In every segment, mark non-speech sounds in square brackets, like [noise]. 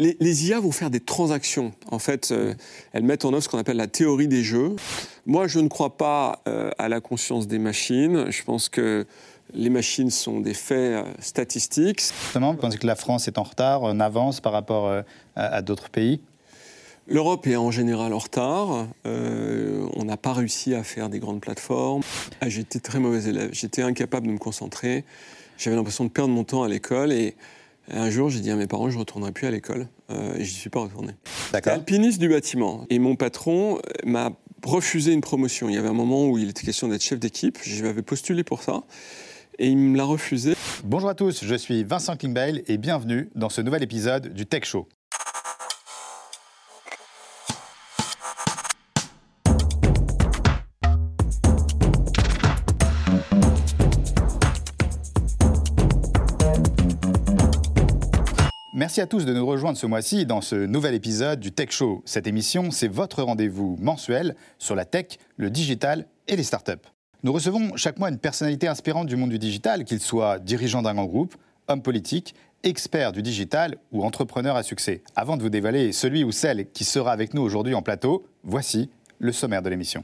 les, IA vont faire des transactions. En fait, euh, elles mettent en œuvre ce qu'on appelle la théorie des jeux. Moi, je ne crois pas euh, à la conscience des machines. Je pense que les machines sont des faits euh, statistiques. Justement, vous pensez que la France est en retard, en avance par rapport à, d'autres pays? L'Europe est en général en retard. on n'a pas réussi à faire des grandes plateformes. Ah, j'étais très mauvais élève. J'étais incapable de me concentrer. J'avais l'impression de perdre mon temps à l'école et un jour, j'ai dit à mes parents, je ne retournerai plus à l'école. Euh, et je n'y suis pas retourné. D'accord. alpiniste du bâtiment. Et mon patron euh, m'a refusé une promotion. Il y avait un moment où il était question d'être chef d'équipe. Je m'avais postulé pour ça. Et il me l'a refusé. Bonjour à tous, je suis Vincent Klingbeil et bienvenue dans ce nouvel épisode du Tech Show. Merci à tous de nous rejoindre ce mois-ci dans ce nouvel épisode du Tech Show. Cette émission, c'est votre rendez-vous mensuel sur la tech, le digital et les startups. Nous recevons chaque mois une personnalité inspirante du monde du digital, qu'il soit dirigeant d'un grand groupe, homme politique, expert du digital ou entrepreneur à succès. Avant de vous dévoiler celui ou celle qui sera avec nous aujourd'hui en plateau, voici le sommaire de l'émission.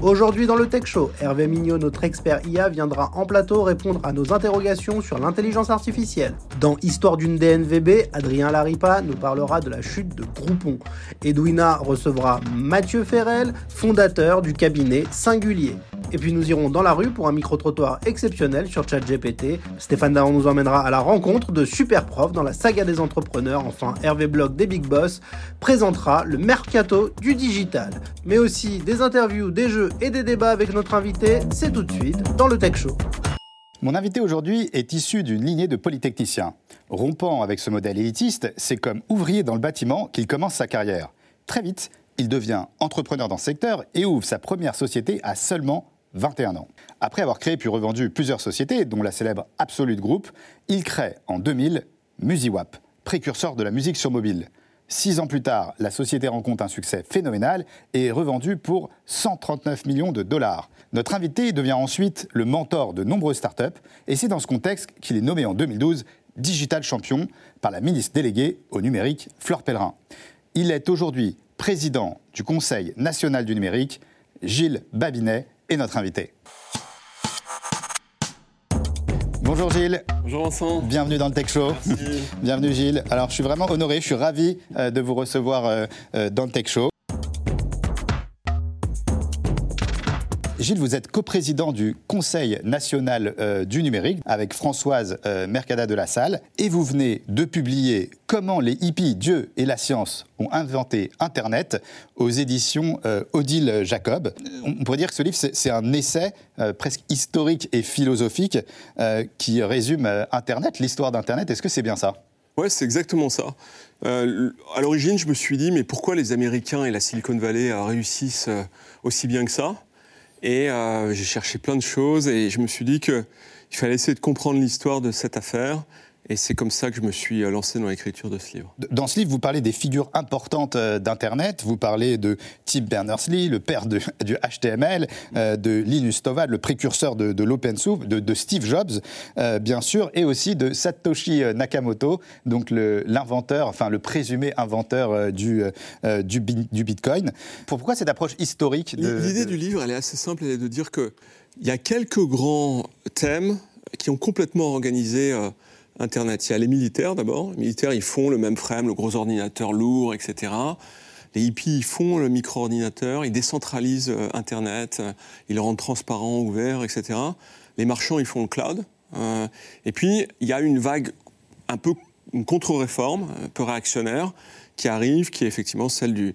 Aujourd'hui dans le Tech Show, Hervé Mignot, notre expert IA, viendra en plateau répondre à nos interrogations sur l'intelligence artificielle. Dans Histoire d'une DNVB, Adrien Laripa nous parlera de la chute de Groupon. Edwina recevra Mathieu Ferrel, fondateur du cabinet Singulier. Et puis nous irons dans la rue pour un micro-trottoir exceptionnel sur ChatGPT. Stéphane Daron nous emmènera à la rencontre de super profs dans la saga des entrepreneurs. Enfin, Hervé Bloch des Big Boss présentera le mercato du digital. Mais aussi des interviews, des jeux et des débats avec notre invité. C'est tout de suite dans le Tech Show. Mon invité aujourd'hui est issu d'une lignée de polytechniciens. Rompant avec ce modèle élitiste, c'est comme ouvrier dans le bâtiment qu'il commence sa carrière. Très vite, il devient entrepreneur dans ce secteur et ouvre sa première société à seulement 21 ans. Après avoir créé puis revendu plusieurs sociétés, dont la célèbre Absolute Group, il crée en 2000 MusiWap, précurseur de la musique sur mobile. Six ans plus tard, la société rencontre un succès phénoménal et est revendue pour 139 millions de dollars. Notre invité devient ensuite le mentor de nombreuses startups et c'est dans ce contexte qu'il est nommé en 2012 Digital Champion par la ministre déléguée au numérique Fleur Pellerin. Il est aujourd'hui président du Conseil national du numérique. Gilles Babinet et notre invité. Bonjour Gilles. Bonjour Vincent. Bienvenue dans le Tech Show. Bienvenue Gilles. Alors je suis vraiment honoré, je suis ravi euh, de vous recevoir euh, euh, dans le Tech Show. Vous êtes coprésident du Conseil national euh, du numérique avec Françoise euh, Mercada de la Salle et vous venez de publier Comment les hippies, Dieu et la science ont inventé Internet aux éditions euh, Odile Jacob. On pourrait dire que ce livre, c'est un essai presque historique et philosophique qui résume Internet, l'histoire d'Internet. Est-ce que c'est bien ça? Oui, c'est exactement ça. à l'origine, je me suis dit, mais pourquoi les Américains et la Silicon Valley réussissent aussi bien que ça? Et euh, j'ai cherché plein de choses et je me suis dit qu'il fallait essayer de comprendre l'histoire de cette affaire et c'est comme ça que je me suis euh, lancé dans l'écriture de ce livre. Dans ce livre, vous parlez des figures importantes euh, d'Internet. Vous parlez de Tim Berners-Lee, le père [laughs] du HTML, euh, de Linus Torvalds, le précurseur de, l'open source, de, Steve Jobs, bien sûr, et aussi de Satoshi Nakamoto, donc l'inventeur, enfin le présumé inventeur du, du, Bitcoin. Pourquoi cette approche historique L'idée du livre, elle est assez simple, elle est de dire qu'il y a quelques grands thèmes qui ont complètement organisé Internet. Il y a les militaires d'abord. Les militaires, ils font le même frame, le gros ordinateur lourd, etc. Les hippies, ils font le micro-ordinateur, ils décentralisent euh, Internet, euh, ils le rendent transparent, ouvert, etc. Les marchands, ils font le cloud. Euh, et puis, il y a une vague, un peu une contre-réforme, un peu réactionnaire, qui arrive, qui est effectivement celle du,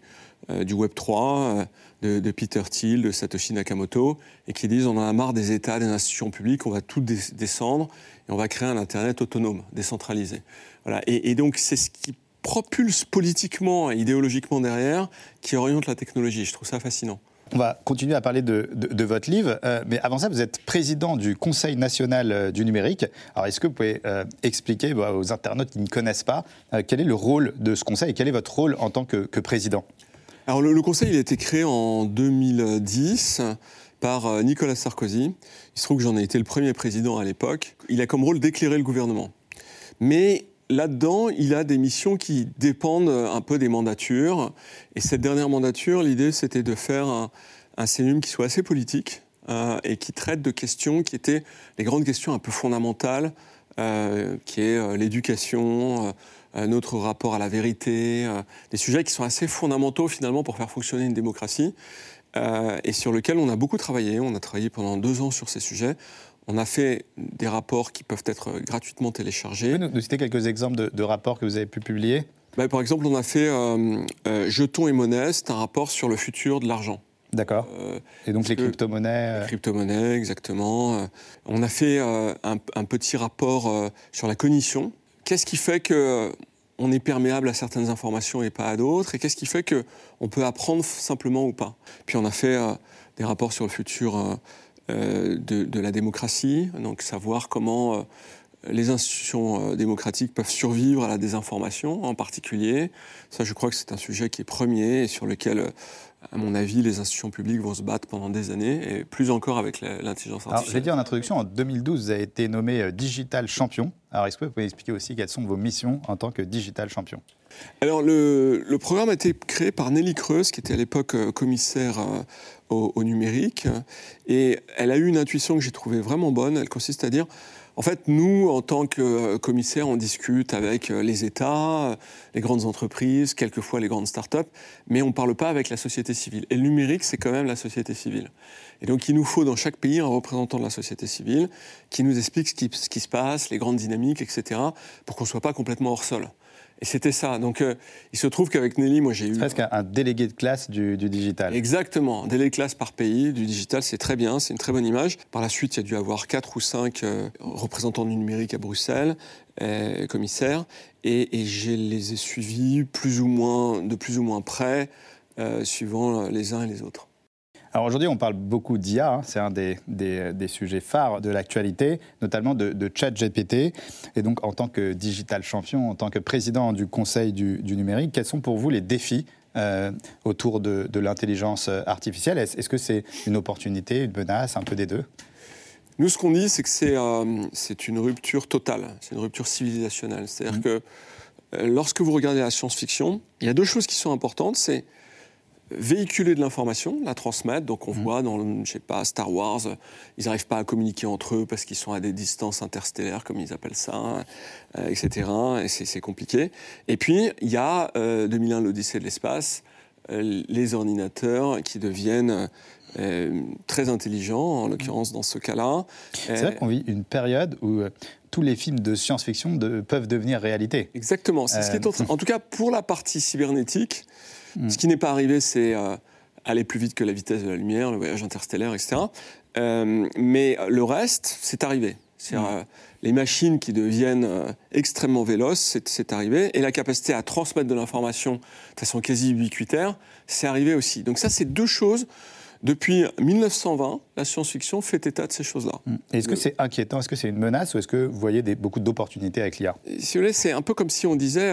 du Web 3, de, Peter Thiel, de Satoshi Nakamoto, et qui disent on en a marre des États, des institutions publiques, on va tout descendre et on va créer un Internet autonome, décentralisé. Voilà. Et, donc c'est ce qui propulse politiquement et idéologiquement derrière, qui oriente la technologie. Je trouve ça fascinant. On va continuer à parler de, votre livre, euh, mais avant ça, vous êtes président du Conseil national euh, du numérique. Alors, est-ce que vous pouvez euh, expliquer bah, aux internautes qui ne connaissent pas quel est le rôle de ce Conseil et quel est votre rôle en tant que président? Alors, le, Conseil, il a été créé en 2010 par euh, Nicolas Sarkozy. Il se trouve que j'en ai été le premier président à l'époque. Il a comme rôle d'éclairer le gouvernement. Mais là-dedans, il a des missions qui dépendent un peu des mandatures. Et cette dernière mandature, l'idée, c'était de faire un, un qui soit assez politique euh, et qui traite de questions qui étaient les grandes questions un peu fondamentales, euh, qui est euh, l'éducation, notre rapport à la vérité, des sujets qui sont assez fondamentaux finalement pour faire fonctionner une démocratie. et sur lesquels on a beaucoup travaillé. On a travaillé pendant deux ans sur ces sujets. On a fait des rapports qui peuvent être gratuitement téléchargés. Vous pouvez nous citer quelques exemples de, rapports que vous avez pu publier? Bah, Par exemple, on a fait Jetons et monnaie, c'est un rapport sur le futur de l'argent. D'accord. Euh, et donc les crypto-monnaies Les euh, crypto-monnaies, exactement. Euh, on a fait un, petit rapport sur la cognition. Qu'est-ce qui fait que on est perméable à certaines informations et pas à d'autres Et qu'est-ce qui fait qu'on peut apprendre simplement ou pas? Puis on a fait des rapports sur le futur de, de, la démocratie, donc savoir comment les institutions démocratiques peuvent survivre à la désinformation en particulier. Ça, je crois que c'est un sujet qui est premier et sur lequel à mon avis, les institutions publiques vont se battre pendant des années, et plus encore avec l'intelligence artificielle. je l'ai dit en introduction, en 2012, vous avez été nommé euh, Digital Champion. Alors, est-ce que vous pouvez expliquer aussi quelles sont vos missions en tant que Digital Champion? Alors, le, programme a été créé par Nelly Creuse, qui était à l'époque euh, commissaire euh, au, au, numérique, et elle a eu une intuition que j'ai trouvée vraiment bonne. Elle consiste à dire en fait, nous, en tant que euh, commissaires, on discute avec euh, les États, euh, les grandes entreprises, quelquefois les grandes start-up, mais on ne parle pas avec la société civile. Et le numérique, c'est quand même la société civile. Et donc, il nous faut dans chaque pays un représentant de la société civile qui nous explique ce qui, ce qui se passe, les grandes dynamiques, etc., pour qu'on ne soit pas complètement hors sol. Et c'était ça. Donc, euh, il se trouve qu'avec Nelly, moi, j'ai eu. Presque un, délégué de classe du, digital. Exactement. Un délégué de classe par pays du digital, c'est très bien, c'est une très bonne image. Par la suite, il y a dû avoir quatre ou cinq euh, représentants du numérique à Bruxelles, euh, commissaires, et, je les ai suivis plus ou moins, de plus ou moins près, suivant les uns et les autres. Alors aujourd'hui, on parle beaucoup d'IA, hein. c'est un des, des, sujets phares de l'actualité, notamment de, de ChatGPT. Et donc, en tant que digital champion, en tant que président du Conseil du, numérique, quels sont pour vous les défis euh, autour de, de l'intelligence artificielle? Est-ce que c'est une opportunité, une menace, un peu des deux? Nous, ce qu'on dit, c'est que c'est euh, une rupture totale, c'est une rupture civilisationnelle. C'est-à-dire mmh. que euh, lorsque vous regardez la science-fiction, il y a deux choses qui sont importantes. C'est véhiculer de l'information, la transmettre. Donc on mmh. voit dans, je sais pas, Star Wars, ils n'arrivent pas à communiquer entre eux parce qu'ils sont à des distances interstellaires, comme ils appellent ça, euh, etc. Et c'est compliqué. Et puis il y a 2001, euh, l'Odyssée de l'espace, euh, les ordinateurs qui deviennent très intelligents, en l'occurrence dans ce cas-là. C'est vrai qu'on vit une période où tous les films de science-fiction peuvent devenir réalité. Exactement. C'est ce qui est en, en tout cas pour la partie cybernétique. Mm. Ce qui n'est pas arrivé, c'est euh, aller plus vite que la vitesse de la lumière, le voyage interstellaire, etc. Euh, mais le reste, c'est arrivé. Mm. Euh, les machines qui deviennent extrêmement véloces, c'est arrivé. Et la capacité à transmettre de l'information de façon quasi ubiquitaire, c'est arrivé aussi. Donc ça, c'est deux choses. Depuis 1920, la science-fiction fait état de ces choses-là. Mm. Est-ce que c'est inquiétant? Est-ce que c'est une menace Ou est-ce que vous voyez des, beaucoup d'opportunités avec l'IA Si vous voulez, c'est un peu comme si on disait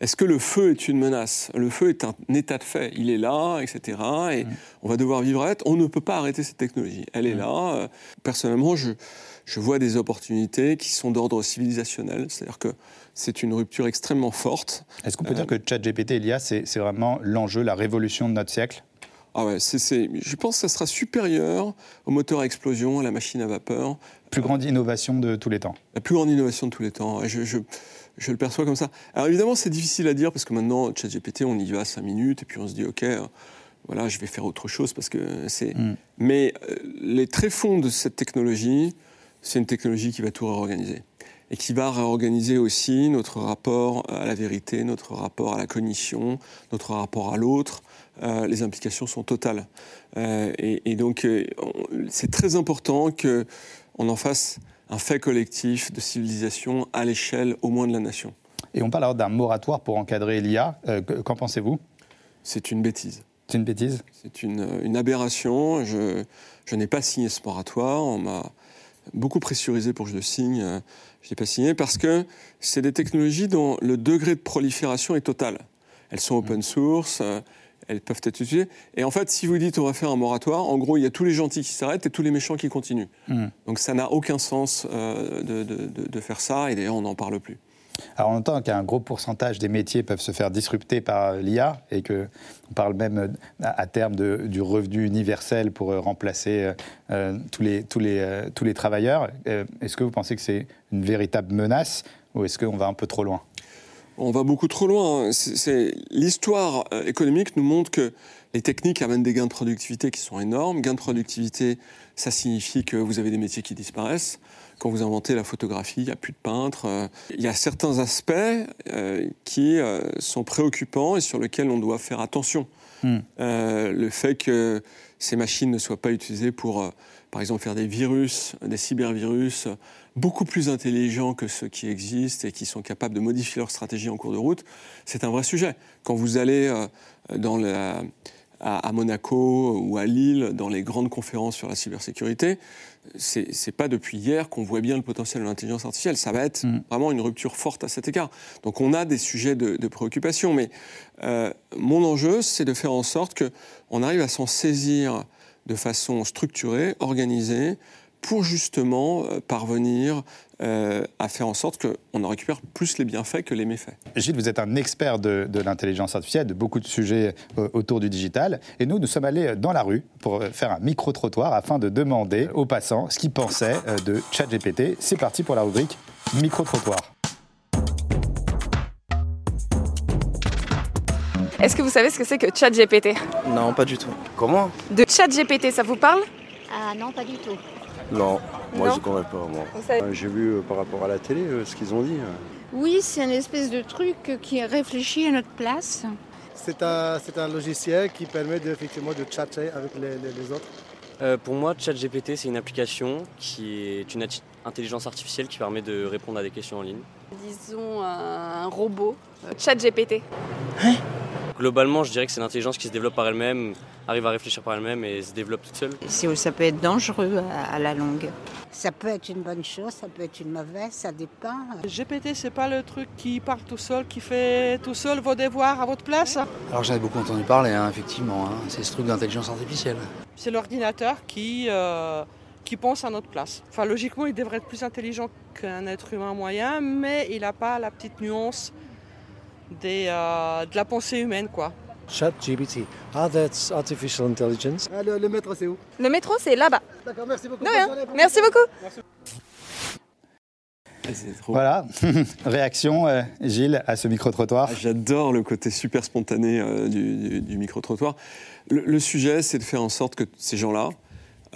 est-ce que le feu est une menace? Le feu est un état de fait. Il est là, etc. Et mm. on va devoir vivre avec. On ne peut pas arrêter cette technologie. Elle est mm. là. Euh, personnellement, je, je vois des opportunités qui sont d'ordre civilisationnel. C'est-à-dire que c'est une rupture extrêmement forte. Est-ce qu'on peut dire euh, que ChatGPT et l'IA, c'est vraiment l'enjeu, la révolution de notre siècle? Ah ouais, je pense que ça sera supérieur au moteur à explosion, à la machine à vapeur. Plus grande innovation de tous les temps. La plus grande innovation de tous les temps. Je, je, je le perçois comme ça. Alors évidemment, c'est difficile à dire parce que maintenant, ChatGPT, on y va 5 minutes et puis on se dit, OK, euh, voilà, je vais faire autre chose parce que c'est. Mm. Mais euh, les tréfonds de cette technologie, c'est une technologie qui va tout réorganiser et qui va réorganiser aussi notre rapport à la vérité, notre rapport à la cognition, notre rapport à l'autre. Euh, les implications sont totales. et, et, donc, c'est très important qu'on en fasse un fait collectif de civilisation à l'échelle au moins de la nation. Et on parle alors d'un moratoire pour encadrer l'IA. Euh, qu'en pensez-vous? C'est une bêtise. C'est une bêtise? C'est une, aberration. Je, je n'ai pas signé ce moratoire. On m'a beaucoup pressurisé pour que je le signe. Je n'ai pas signé parce que c'est des technologies dont le degré de prolifération est total. Elles sont open source, elles peuvent être utilisées. Et en fait, si vous dites on va faire un moratoire, en gros, il y a tous les gentils qui s'arrêtent et tous les méchants qui continuent. Hmm. Donc ça n'a aucun sens euh, de, faire ça, et d'ailleurs, on n'en parle plus. Alors on entend qu'un gros pourcentage des métiers peuvent se faire disrupter par l'IA et que on parle même à terme du revenu universel pour remplacer tous, les, tous, les, tous les travailleurs. Est-ce que vous pensez que c'est une véritable menace ou est-ce qu'on va un peu trop loin? On va beaucoup trop loin. C'est, l'histoire euh, économique nous montre que les techniques amènent des gains de productivité qui sont énormes. Gains de productivité, ça signifie que vous avez des métiers qui disparaissent. Quand vous inventez la photographie, il n'y a plus de peintres. Euh, il y a certains aspects euh, qui sont préoccupants et sur lesquels on doit faire attention. Hmm. le fait que ces machines ne soient pas utilisées pour, par exemple, faire des virus, des cybervirus, beaucoup plus intelligents que ceux qui existent et qui sont capables de modifier leur stratégie en cours de route, c'est un vrai sujet. Quand vous allez euh, à, Monaco ou à Lille dans les grandes conférences sur la cybersécurité, c'est n'est pas depuis hier qu'on voit bien le potentiel de l'intelligence artificielle. Ça va être mm. vraiment une rupture forte à cet égard. Donc on a des sujets de, préoccupation, mais euh, mon enjeu, c'est de faire en sorte qu'on arrive à s'en saisir de façon structurée, organisée, pour justement euh, parvenir euh, à faire en sorte qu'on en récupère plus les bienfaits que les méfaits. Gilles, vous êtes un expert de, l'intelligence artificielle, de beaucoup de sujets euh, autour du digital. Et nous, nous sommes allés dans la rue pour faire un micro-trottoir afin de demander aux passants ce qu'ils pensaient de ChatGPT. C'est parti pour la rubrique micro-trottoir. Est-ce que vous savez ce que c'est que ChatGPT? Non, pas du tout. Comment? De ChatGPT, ça vous parle? Ah non, pas du tout. Non, moi je ne connais pas. Moi. Euh, j'ai vu euh, par rapport à la télé euh, ce qu'ils ont dit. Oui, c'est une espèce de truc qui réfléchit à notre place. C'est un, un, logiciel qui permet de, effectivement de chatter avec les, autres. pour moi, ChatGPT, c'est une application qui est une intelligence artificielle qui permet de répondre à des questions en ligne. Disons un robot. ChatGPT. Hein? Globalement, je dirais que c'est une intelligence qui se développe par elle-même, arrive à réfléchir par elle-même et se développe toute seule. Ça peut être dangereux à la longue. Ça peut être une bonne chose, ça peut être une mauvaise, ça dépend. GPT, c'est pas le truc qui parle tout seul, qui fait tout seul vos devoirs à votre place Alors j'en ai beaucoup entendu parler, hein, effectivement. Hein. C'est ce truc d'intelligence artificielle. C'est l'ordinateur qui, euh, qui pense à notre place. Enfin, logiquement, il devrait être plus intelligent qu'un être humain moyen, mais il n'a pas la petite nuance des, euh, de la pensée humaine, quoi. ChatGPT. Ah, that's artificial intelligence. Ah, le, métro, c'est où? Le métro, c'est là-bas. D'accord, merci beaucoup. Merci beaucoup. Voilà, [laughs] réaction, euh, Gilles, à ce micro-trottoir ah, J'adore le côté super spontané euh, du, micro-trottoir. Le, sujet, c'est de faire en sorte que ces gens-là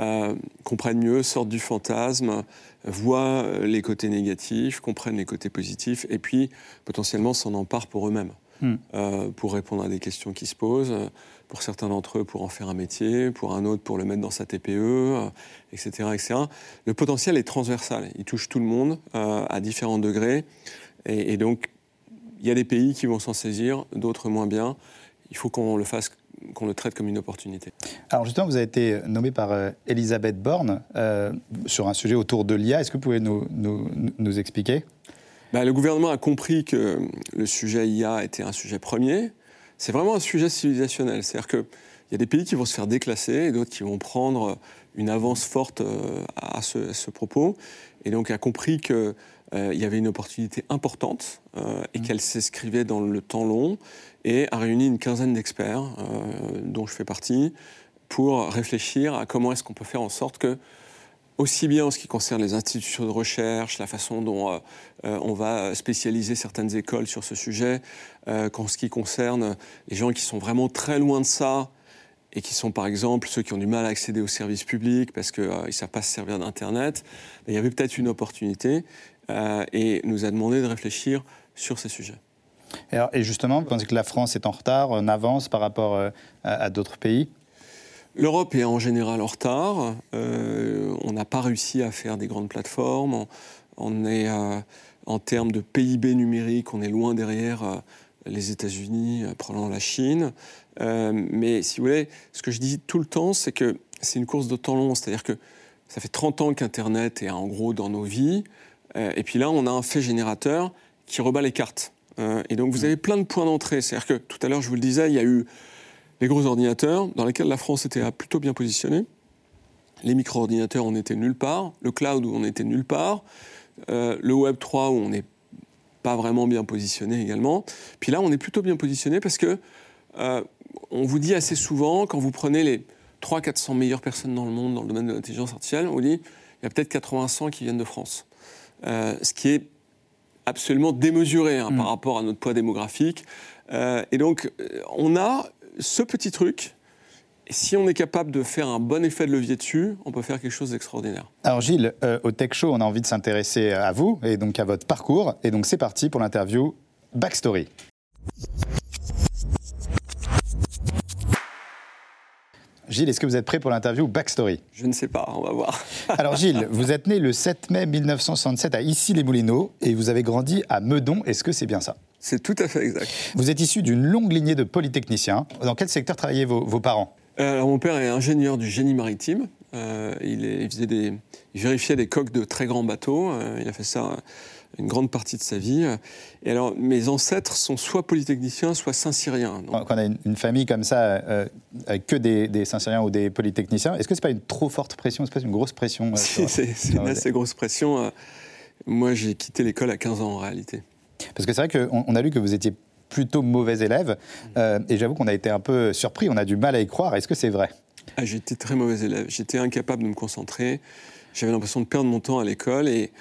euh, comprennent mieux, sortent du fantasme, voient les côtés négatifs, comprennent les côtés positifs, et puis potentiellement s'en emparent pour eux-mêmes. Hmm. Euh, pour répondre à des questions qui se posent. Pour certains d'entre eux, pour en faire un métier, pour un autre, pour le mettre dans sa TPE, etc., euh, etc. Le potentiel est transversal. Il touche tout le monde euh, à différents degrés. Et, donc, il y a des pays qui vont s'en saisir, d'autres moins bien. Il faut qu'on le fasse qu'on le traite comme une opportunité. Alors justement, vous avez été nommé par Elisabeth Borne sur un sujet autour de l'IA. Est-ce que vous pouvez nous, nous, nous expliquer? Bah, le gouvernement a compris que le sujet IA était un sujet premier. C'est vraiment un sujet civilisationnel. C'est-à-dire qu'il y a des pays qui vont se faire déclasser et d'autres qui vont prendre une avance forte euh, à ce, propos. Et donc a compris qu'il euh, y avait une opportunité importante euh, et mmh. qu'elle s'inscrivait dans le temps long et a réuni une quinzaine d'experts, dont je fais partie, pour réfléchir à comment est-ce qu'on peut faire en sorte que aussi bien en ce qui concerne les institutions de recherche, la façon dont euh, euh, on va spécialiser certaines écoles sur ce sujet, euh, qu'en ce qui concerne les gens qui sont vraiment très loin de ça et qui sont par exemple ceux qui ont du mal à accéder aux services publics parce qu'ils ne savent pas se servir d'Internet, il y avait peut-être une opportunité et nous a demandé de réfléchir sur ces sujets. Et, justement, vous pensez que la France est en retard, en avance par rapport à d'autres pays? L'Europe est en général en retard. Euh, on n'a pas réussi à faire des grandes plateformes. On, est, euh, en termes de PIB numérique, on est loin derrière euh, les États-Unis, probablement la Chine. mais si vous voulez, ce que je dis tout le temps, c'est que c'est une course de temps long. C'est-à-dire que ça fait 30 ans qu'Internet est en gros dans nos vies. et puis là, on a un fait générateur qui rebat les cartes. Et donc, vous avez plein de points d'entrée. C'est-à-dire que tout à l'heure, je vous le disais, il y a eu les gros ordinateurs, dans lesquels la France était plutôt bien positionnée. Les micro-ordinateurs, on était nulle part. Le cloud, où on était nulle part. Euh, le Web 3, où on est pas vraiment bien positionné également. Puis là, on est plutôt bien positionné parce que on vous dit assez souvent, quand vous prenez les 300-400 meilleures personnes dans le monde dans le domaine de l'intelligence artificielle, on vous dit il y a peut-être 80 qui viennent de France. ce qui est absolument démesuré hein, par mm. rapport à notre poids démographique. et donc, on a ce petit truc et si on est capable de faire un bon effet de levier dessus, on peut faire quelque chose d'extraordinaire. Alors Gilles, euh, au Tech Show, on a envie de s'intéresser à vous et donc à votre parcours. Et donc c'est parti pour l'interview Backstory. Gilles, est-ce que vous êtes prêt pour l'interview Backstory? Je ne sais pas, on va voir. [laughs] Alors Gilles, vous êtes né le 7 mai 1967 à Issy-les-Moulineaux et vous avez grandi à Meudon. Est-ce que c'est bien ça? C'est tout à fait exact. Vous êtes issu d'une longue lignée de polytechniciens. Dans quel secteur travaillaient vos parents? Euh, mon père est ingénieur du génie maritime. Euh, il, faisait des, vérifiait des coques de très grands bateaux. Euh, il a fait ça une grande partie de sa vie. Et alors, mes ancêtres sont soit polytechniciens, soit saint-syriens. Quand on a une, famille comme ça, avec que des, saint-syriens ou des polytechniciens, est-ce que c'est pas une trop forte pression, c'est pas une grosse pression Si, c'est une assez grosse pression. moi, j'ai quitté l'école à 15 ans en réalité. Parce que c'est vrai qu'on on a lu que vous étiez plutôt mauvais élève. Euh, et j'avoue qu'on a été un peu surpris, on a du mal à y croire. Est-ce que c'est vrai? Ah, J'étais très mauvais élève. J'étais incapable de me concentrer. J'avais l'impression de perdre mon temps à l'école. Et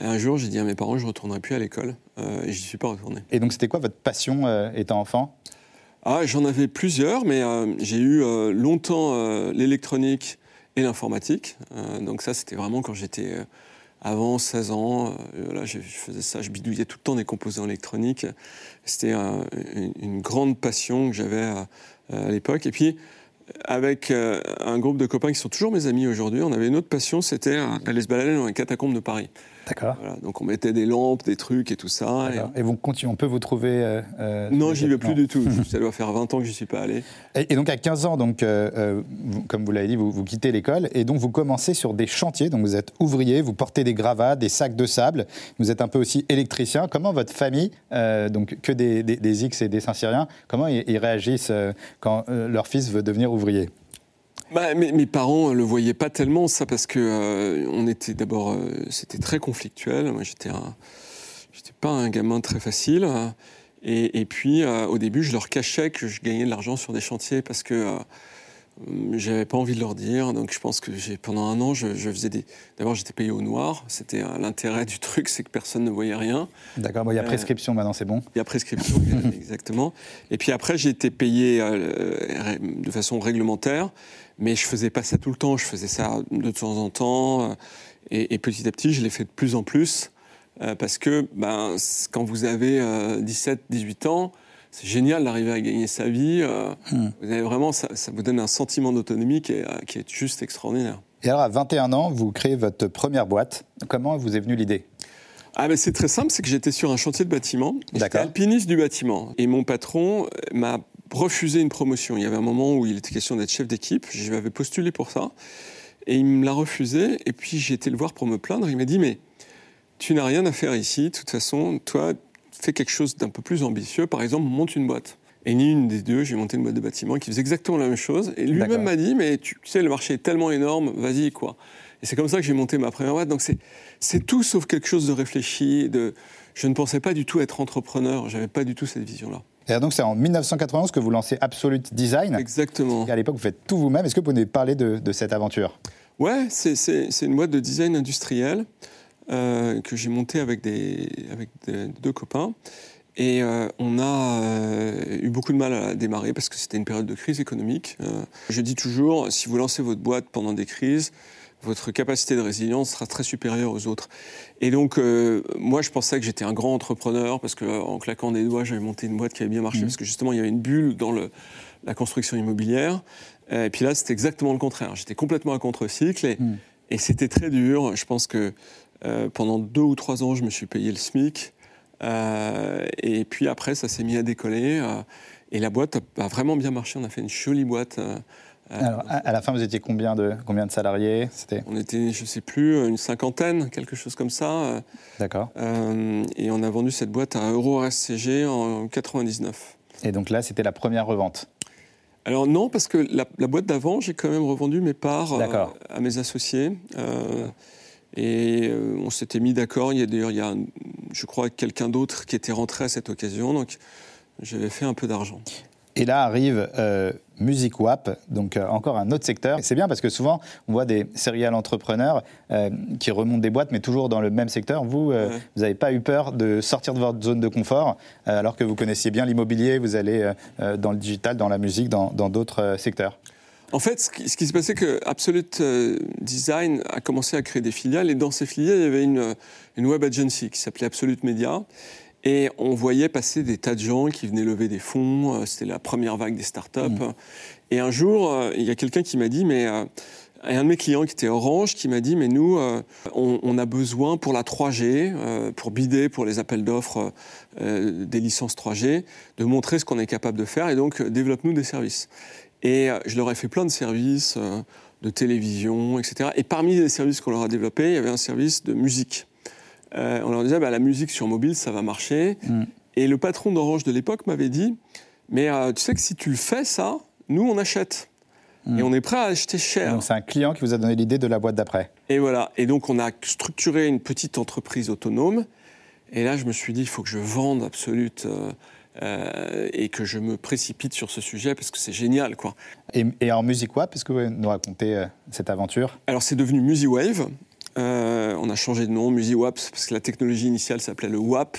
un jour, j'ai dit à mes parents, je ne retournerai plus à l'école. Euh, et je n'y suis pas retourné. Et donc, c'était quoi votre passion euh, étant enfant? Ah, J'en avais plusieurs, mais j'ai eu longtemps l'électronique et l'informatique. donc ça, c'était vraiment quand j'étais avant 16 ans, euh, je, faisais ça, je bidouillais tout le temps des composants électroniques. C'était une, grande passion que j'avais à, l'époque. Et puis, avec euh, un groupe de copains qui sont toujours mes amis aujourd'hui, on avait une autre passion, c'était d'aller se balader dans les catacombes de Paris. D'accord. donc on mettait des lampes, des trucs et tout ça. Et, vous on peut vous trouver euh, euh Non, j'y vais plus du tout. [laughs] ça doit faire 20 ans que je suis pas allé. Et, donc à 15 ans, donc, euh, comme vous l'avez dit, vous, vous, quittez l'école et donc vous commencez sur des chantiers. Donc vous êtes ouvrier, vous portez des gravats, des sacs de sable. Vous êtes un peu aussi électricien. Comment votre famille, donc que des, des, X et des Saint-Syriens, comment ils réagissent quand leur fils veut devenir ouvrier? Bah, mes, parents ne le voyaient pas tellement ça parce que euh, on était d'abord euh, c'était très conflictuel. Moi j'étais j'étais pas un gamin très facile et, puis euh, au début je leur cachais que je gagnais de l'argent sur des chantiers parce que j'avais pas envie de leur dire. Donc je pense que pendant un an je, faisais des d'abord j'étais payé au noir. C'était l'intérêt du truc c'est que personne ne voyait rien. D'accord. il y a prescription maintenant c'est bon. Il y a prescription [laughs] exactement. Et puis après j'ai été payé de façon réglementaire. Mais je faisais pas ça tout le temps, je faisais ça de temps en temps. Euh, et, petit à petit, je l'ai fait de plus en plus. Euh, parce que ben, quand vous avez 17, euh, 18 ans, c'est génial d'arriver à gagner sa vie. Hmm. Vous avez vraiment, ça, vous donne un sentiment d'autonomie qui est, qui est juste extraordinaire. Et alors, à 21 ans, vous créez votre première boîte. Comment vous est venue l'idée? Ah ben c'est très simple, c'est que j'étais sur un chantier de bâtiment. J'étais alpiniste du bâtiment. Et mon patron m'a refusé une promotion. Il y avait un moment où il était question d'être chef d'équipe. Je avais postulé pour ça. Et il me l'a refusé. Et puis j'ai été le voir pour me plaindre. Il m'a dit Mais tu n'as rien à faire ici. De toute façon, toi, fais quelque chose d'un peu plus ambitieux. Par exemple, monte une boîte. Et ni une des deux, j'ai monté une boîte de bâtiment qui faisait exactement la même chose. Et lui-même m'a dit Mais tu sais, le marché est tellement énorme, vas-y, quoi. Et c'est comme ça que j'ai monté ma première boîte. Donc c'est tout sauf quelque chose de réfléchi. De... Je ne pensais pas du tout être entrepreneur. J'avais pas du tout cette vision-là. Et donc, c'est en 1991 que vous lancez Absolute Design. Exactement. Et à l'époque, vous faites tout vous-même. Est-ce que vous pouvez nous parler de, cette aventure? Ouais, c'est une boîte de design industriel euh, que j'ai montée avec, des, avec deux copains. Et euh, on a euh, eu beaucoup de mal à démarrer parce que c'était une période de crise économique. je dis toujours, si vous lancez votre boîte pendant des crises, votre capacité de résilience sera très supérieure aux autres. Et donc, euh, moi, je pensais que j'étais un grand entrepreneur parce qu'en claquant des doigts, j'avais monté une boîte qui avait bien marché mmh. parce que justement, il y avait une bulle dans le, la construction immobilière. Et puis là, c'était exactement le contraire. J'étais complètement à contre-cycle et, mmh. et c'était très dur. Je pense que euh, pendant deux ou trois ans, je me suis payé le SMIC. Euh, et puis après, ça s'est mis à décoller. et la boîte a, a, vraiment bien marché. On a fait une jolie boîte alors, à, la fin, vous étiez combien de, combien de salariés? On était, je ne sais plus, une cinquantaine, quelque chose comme ça. D'accord. Euh, et on a vendu cette boîte à EuroRSCG en 99. Et donc là, c'était la première revente? Alors non, parce que la, boîte d'avant, j'ai quand même revendu mes parts euh, à mes associés. Euh, Et on s'était mis d'accord. Il y a d'ailleurs, il y a, je crois, quelqu'un d'autre qui était rentré à cette occasion. Donc, j'avais fait un peu d'argent. Et là arrive euh, Music WAP, donc euh, encore un autre secteur. C'est bien parce que souvent, on voit des serial entrepreneurs euh, qui remontent des boîtes, mais toujours dans le même secteur. Vous, vous n'avez pas eu peur de sortir de votre zone de confort, alors que vous connaissiez bien l'immobilier, vous allez dans le digital, dans la musique, dans d'autres secteurs en fait, ce qui, s'est passé, c'est que Absolute Design a commencé à créer des filiales, et dans ces filiales, il y avait une, une web agency qui s'appelait Absolute Media. Et on voyait passer des tas de gens qui venaient lever des fonds. Euh, c'était la première vague des startups. Mmh. Et un jour, euh, il y a quelqu'un qui m'a dit, mais euh, un de mes clients qui était Orange qui m'a dit mais nous on, a besoin pour la 3G pour bider pour les appels d'offres des licences 3G de montrer ce qu'on est capable de faire et donc développe-nous des services et je leur ai fait plein de services de télévision etc et parmi les services qu'on leur a développés il y avait un service de musique euh, on leur disait, bah, la musique sur mobile, ça va marcher. Mm. Et le patron d'Orange de l'époque m'avait dit, mais euh, tu sais que si tu le fais, ça, nous, on achète. Mm. Et on est prêt à acheter cher. Donc c'est un client qui vous a donné l'idée de la boîte d'après. Et voilà. Et donc on a structuré une petite entreprise autonome. Et là, je me suis dit, il faut que je vende Absolute. Euh, et que je me précipite sur ce sujet parce que c'est génial. Quoi. Et, en Music Wap, est-ce que vous nous raconter cette aventure? Alors c'est devenu MusiWave. Euh, on a changé de nom, MusiWap, parce que la technologie initiale s'appelait le WAP.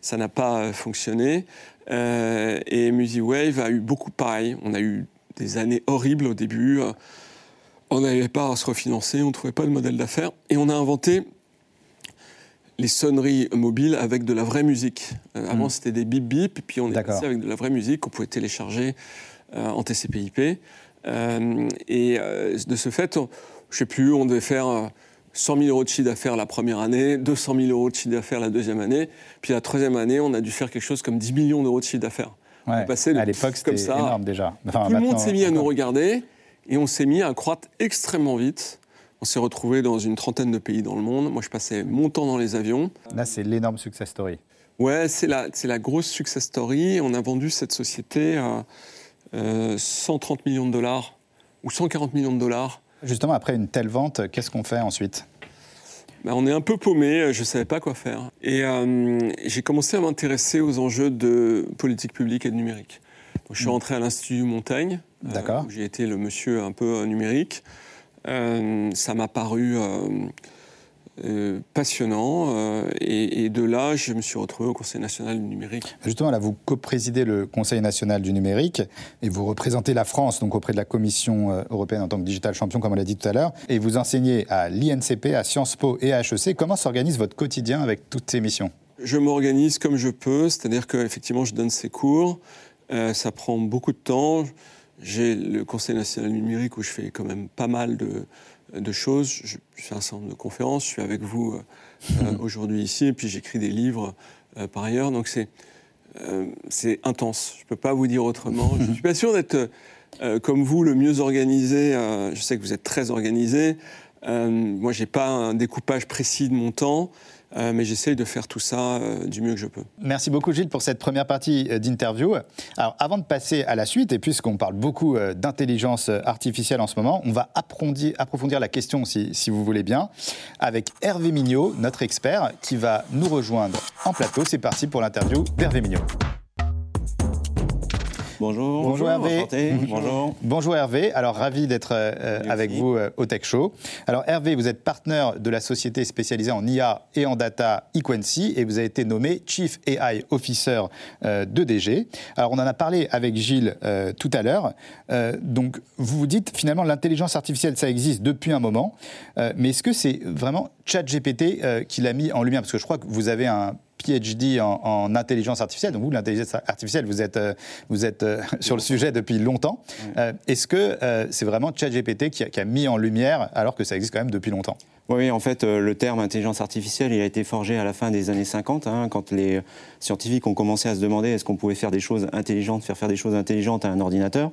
Ça n'a pas euh, fonctionné. Euh, et MusiWave a eu beaucoup pareil. On a eu des années horribles au début. On n'avait pas à se refinancer, on ne trouvait pas de modèle d'affaires. Et on a inventé les sonneries mobiles avec de la vraie musique. avant, hmm. c'était des bip bip, puis on est passé avec de la vraie musique qu'on pouvait télécharger en TCP/IP. et de ce fait, je ne sais plus, on devait faire 100 000 euros de chiffre d'affaires la première année, 200 000 euros de chiffre d'affaires la deuxième année, puis la troisième année, on a dû faire quelque chose comme 10 millions d'euros de chiffre d'affaires. Ouais. à l'époque, c'était énorme déjà. Tout le monde s'est mis à nous regarder et on s'est mis à croître extrêmement vite. On s'est retrouvé dans une trentaine de pays dans le monde. Moi, je passais mon temps dans les avions. Là, c'est l'énorme success story. Ouais, c'est la, la grosse success story. On a vendu cette société à 130 euh, millions de dollars ou 140 millions de dollars Justement, après une telle vente, qu'est-ce qu'on fait ensuite? Ben, on est un peu paumé, je ne savais pas quoi faire. Et euh, j'ai commencé à m'intéresser aux enjeux de politique publique et de numérique. je suis hmm. rentré à l'Institut Montaigne, euh, où j'ai été le monsieur un peu numérique. Euh, ça m'a paru euh, passionnant. Euh, et, de là, je me suis retrouvé au Conseil national du numérique. Justement, là, vous co-présidez le Conseil national du numérique et vous représentez la France donc auprès de la Commission euh, européenne en tant que digital champion, comme on l'a dit tout à l'heure. Et vous enseignez à l'INCP, à Sciences Po et à HEC. Comment s'organise votre quotidien avec toutes ces missions? Je m'organise comme je peux, c'est-à-dire qu'effectivement, je donne ces cours. ça prend beaucoup de temps. J'ai le Conseil national du numérique où je fais quand même pas mal de, de choses. Je, fais un certain nombre de conférences, je suis avec vous euh, euh, [laughs] aujourd'hui ici, et puis j'écris des livres euh, par ailleurs. Donc c'est c'est intense. Je ne peux pas vous dire autrement. Je ne suis [laughs] pas sûr d'être, comme vous, le mieux organisé. je sais que vous êtes très organisé. moi, je n'ai pas un découpage précis de mon temps. Euh, mais j'essaye de faire tout ça euh, du mieux que je peux. Merci beaucoup Gilles pour cette première partie euh, d'interview. Alors avant de passer à la suite, et puisqu'on parle beaucoup d'intelligence artificielle en ce moment, on va approfondir, approfondir la question si, si, vous voulez bien, avec Hervé Mignot, notre expert, qui va nous rejoindre en plateau. C'est parti pour l'interview d'Hervé Mignot. Bonjour. Bonjour Hervé. Bonjour. Bonjour Hervé. Alors ravi d'être euh, avec vous euh, au Tech Show. Alors Hervé, vous êtes partenaire de la société spécialisée en IA et en data Equency et vous avez été nommé Chief AI Officer euh, de DG. Alors on en a parlé avec Gilles tout à l'heure. donc vous vous dites finalement l'intelligence artificielle ça existe depuis un moment, mais est-ce que c'est vraiment ChatGPT qui l'a mis en lumière? Parce que je crois que vous avez un PhD en, intelligence artificielle. Donc vous, l'intelligence artificielle, vous êtes, euh, vous êtes euh, sur le sujet depuis longtemps. Euh, est-ce que c'est vraiment ChatGPT qui, qui a mis en lumière, alors que ça existe quand même depuis longtemps? Oui, en fait, le terme intelligence artificielle, il a été forgé à la fin des années 50, hein, quand les scientifiques ont commencé à se demander est-ce qu'on pouvait faire des choses intelligentes, faire faire des choses intelligentes à un ordinateur.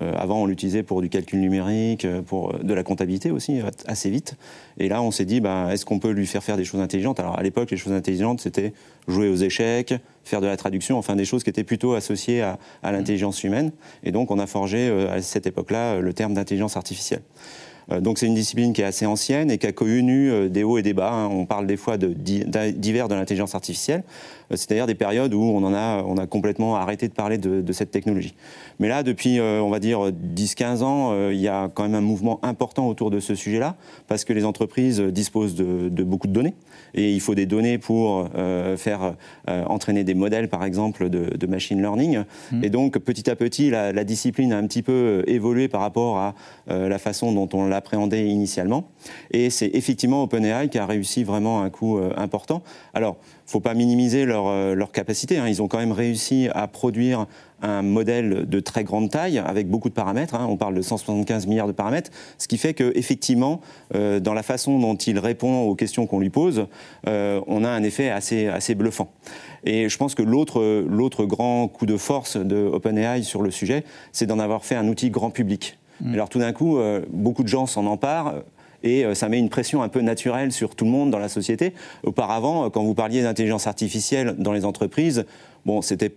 avant, on l'utilisait pour du calcul numérique, pour de la comptabilité aussi, assez vite. Et là, on s'est dit, bah, est-ce qu'on peut lui faire faire des choses intelligentes? Alors, à l'époque, les choses intelligentes, c'était jouer aux échecs, faire de la traduction, enfin des choses qui étaient plutôt associées à, l'intelligence humaine. Et donc on a forgé euh, à cette époque-là le terme d'intelligence artificielle. Donc c'est une discipline qui est assez ancienne et qui a connu des hauts et des bas. Hein. On parle des fois de divers de l'intelligence artificielle, c'est-à-dire des périodes où on en a, on a complètement arrêté de parler de, cette technologie. Mais là, depuis, on va dire 10-15 ans, il y a quand même un mouvement important autour de ce sujet-là, parce que les entreprises disposent de, de beaucoup de données et il faut des données pour faire entraîner des modèles, par exemple, de, machine learning. Mmh. Et donc, petit à petit, la, la, discipline a un petit peu évolué par rapport à la façon dont on l'appréhendait initialement. Et c'est effectivement OpenAI qui a réussi vraiment un coup important. Alors, faut pas minimiser leur, leur capacité. Hein. Ils ont quand même réussi à produire un modèle de très grande taille avec beaucoup de paramètres. Hein. On parle de 175 milliards de paramètres, ce qui fait qu'effectivement, euh, dans la façon dont il répond aux questions qu'on lui pose, euh, on a un effet assez, assez bluffant. Et je pense que l'autre grand coup de force de OpenAI sur le sujet, c'est d'en avoir fait un outil grand public. Mmh. Alors tout d'un coup, euh, beaucoup de gens s'en emparent et ça met une pression un peu naturelle sur tout le monde dans la société. Auparavant, quand vous parliez d'intelligence artificielle dans les entreprises, bon, c'était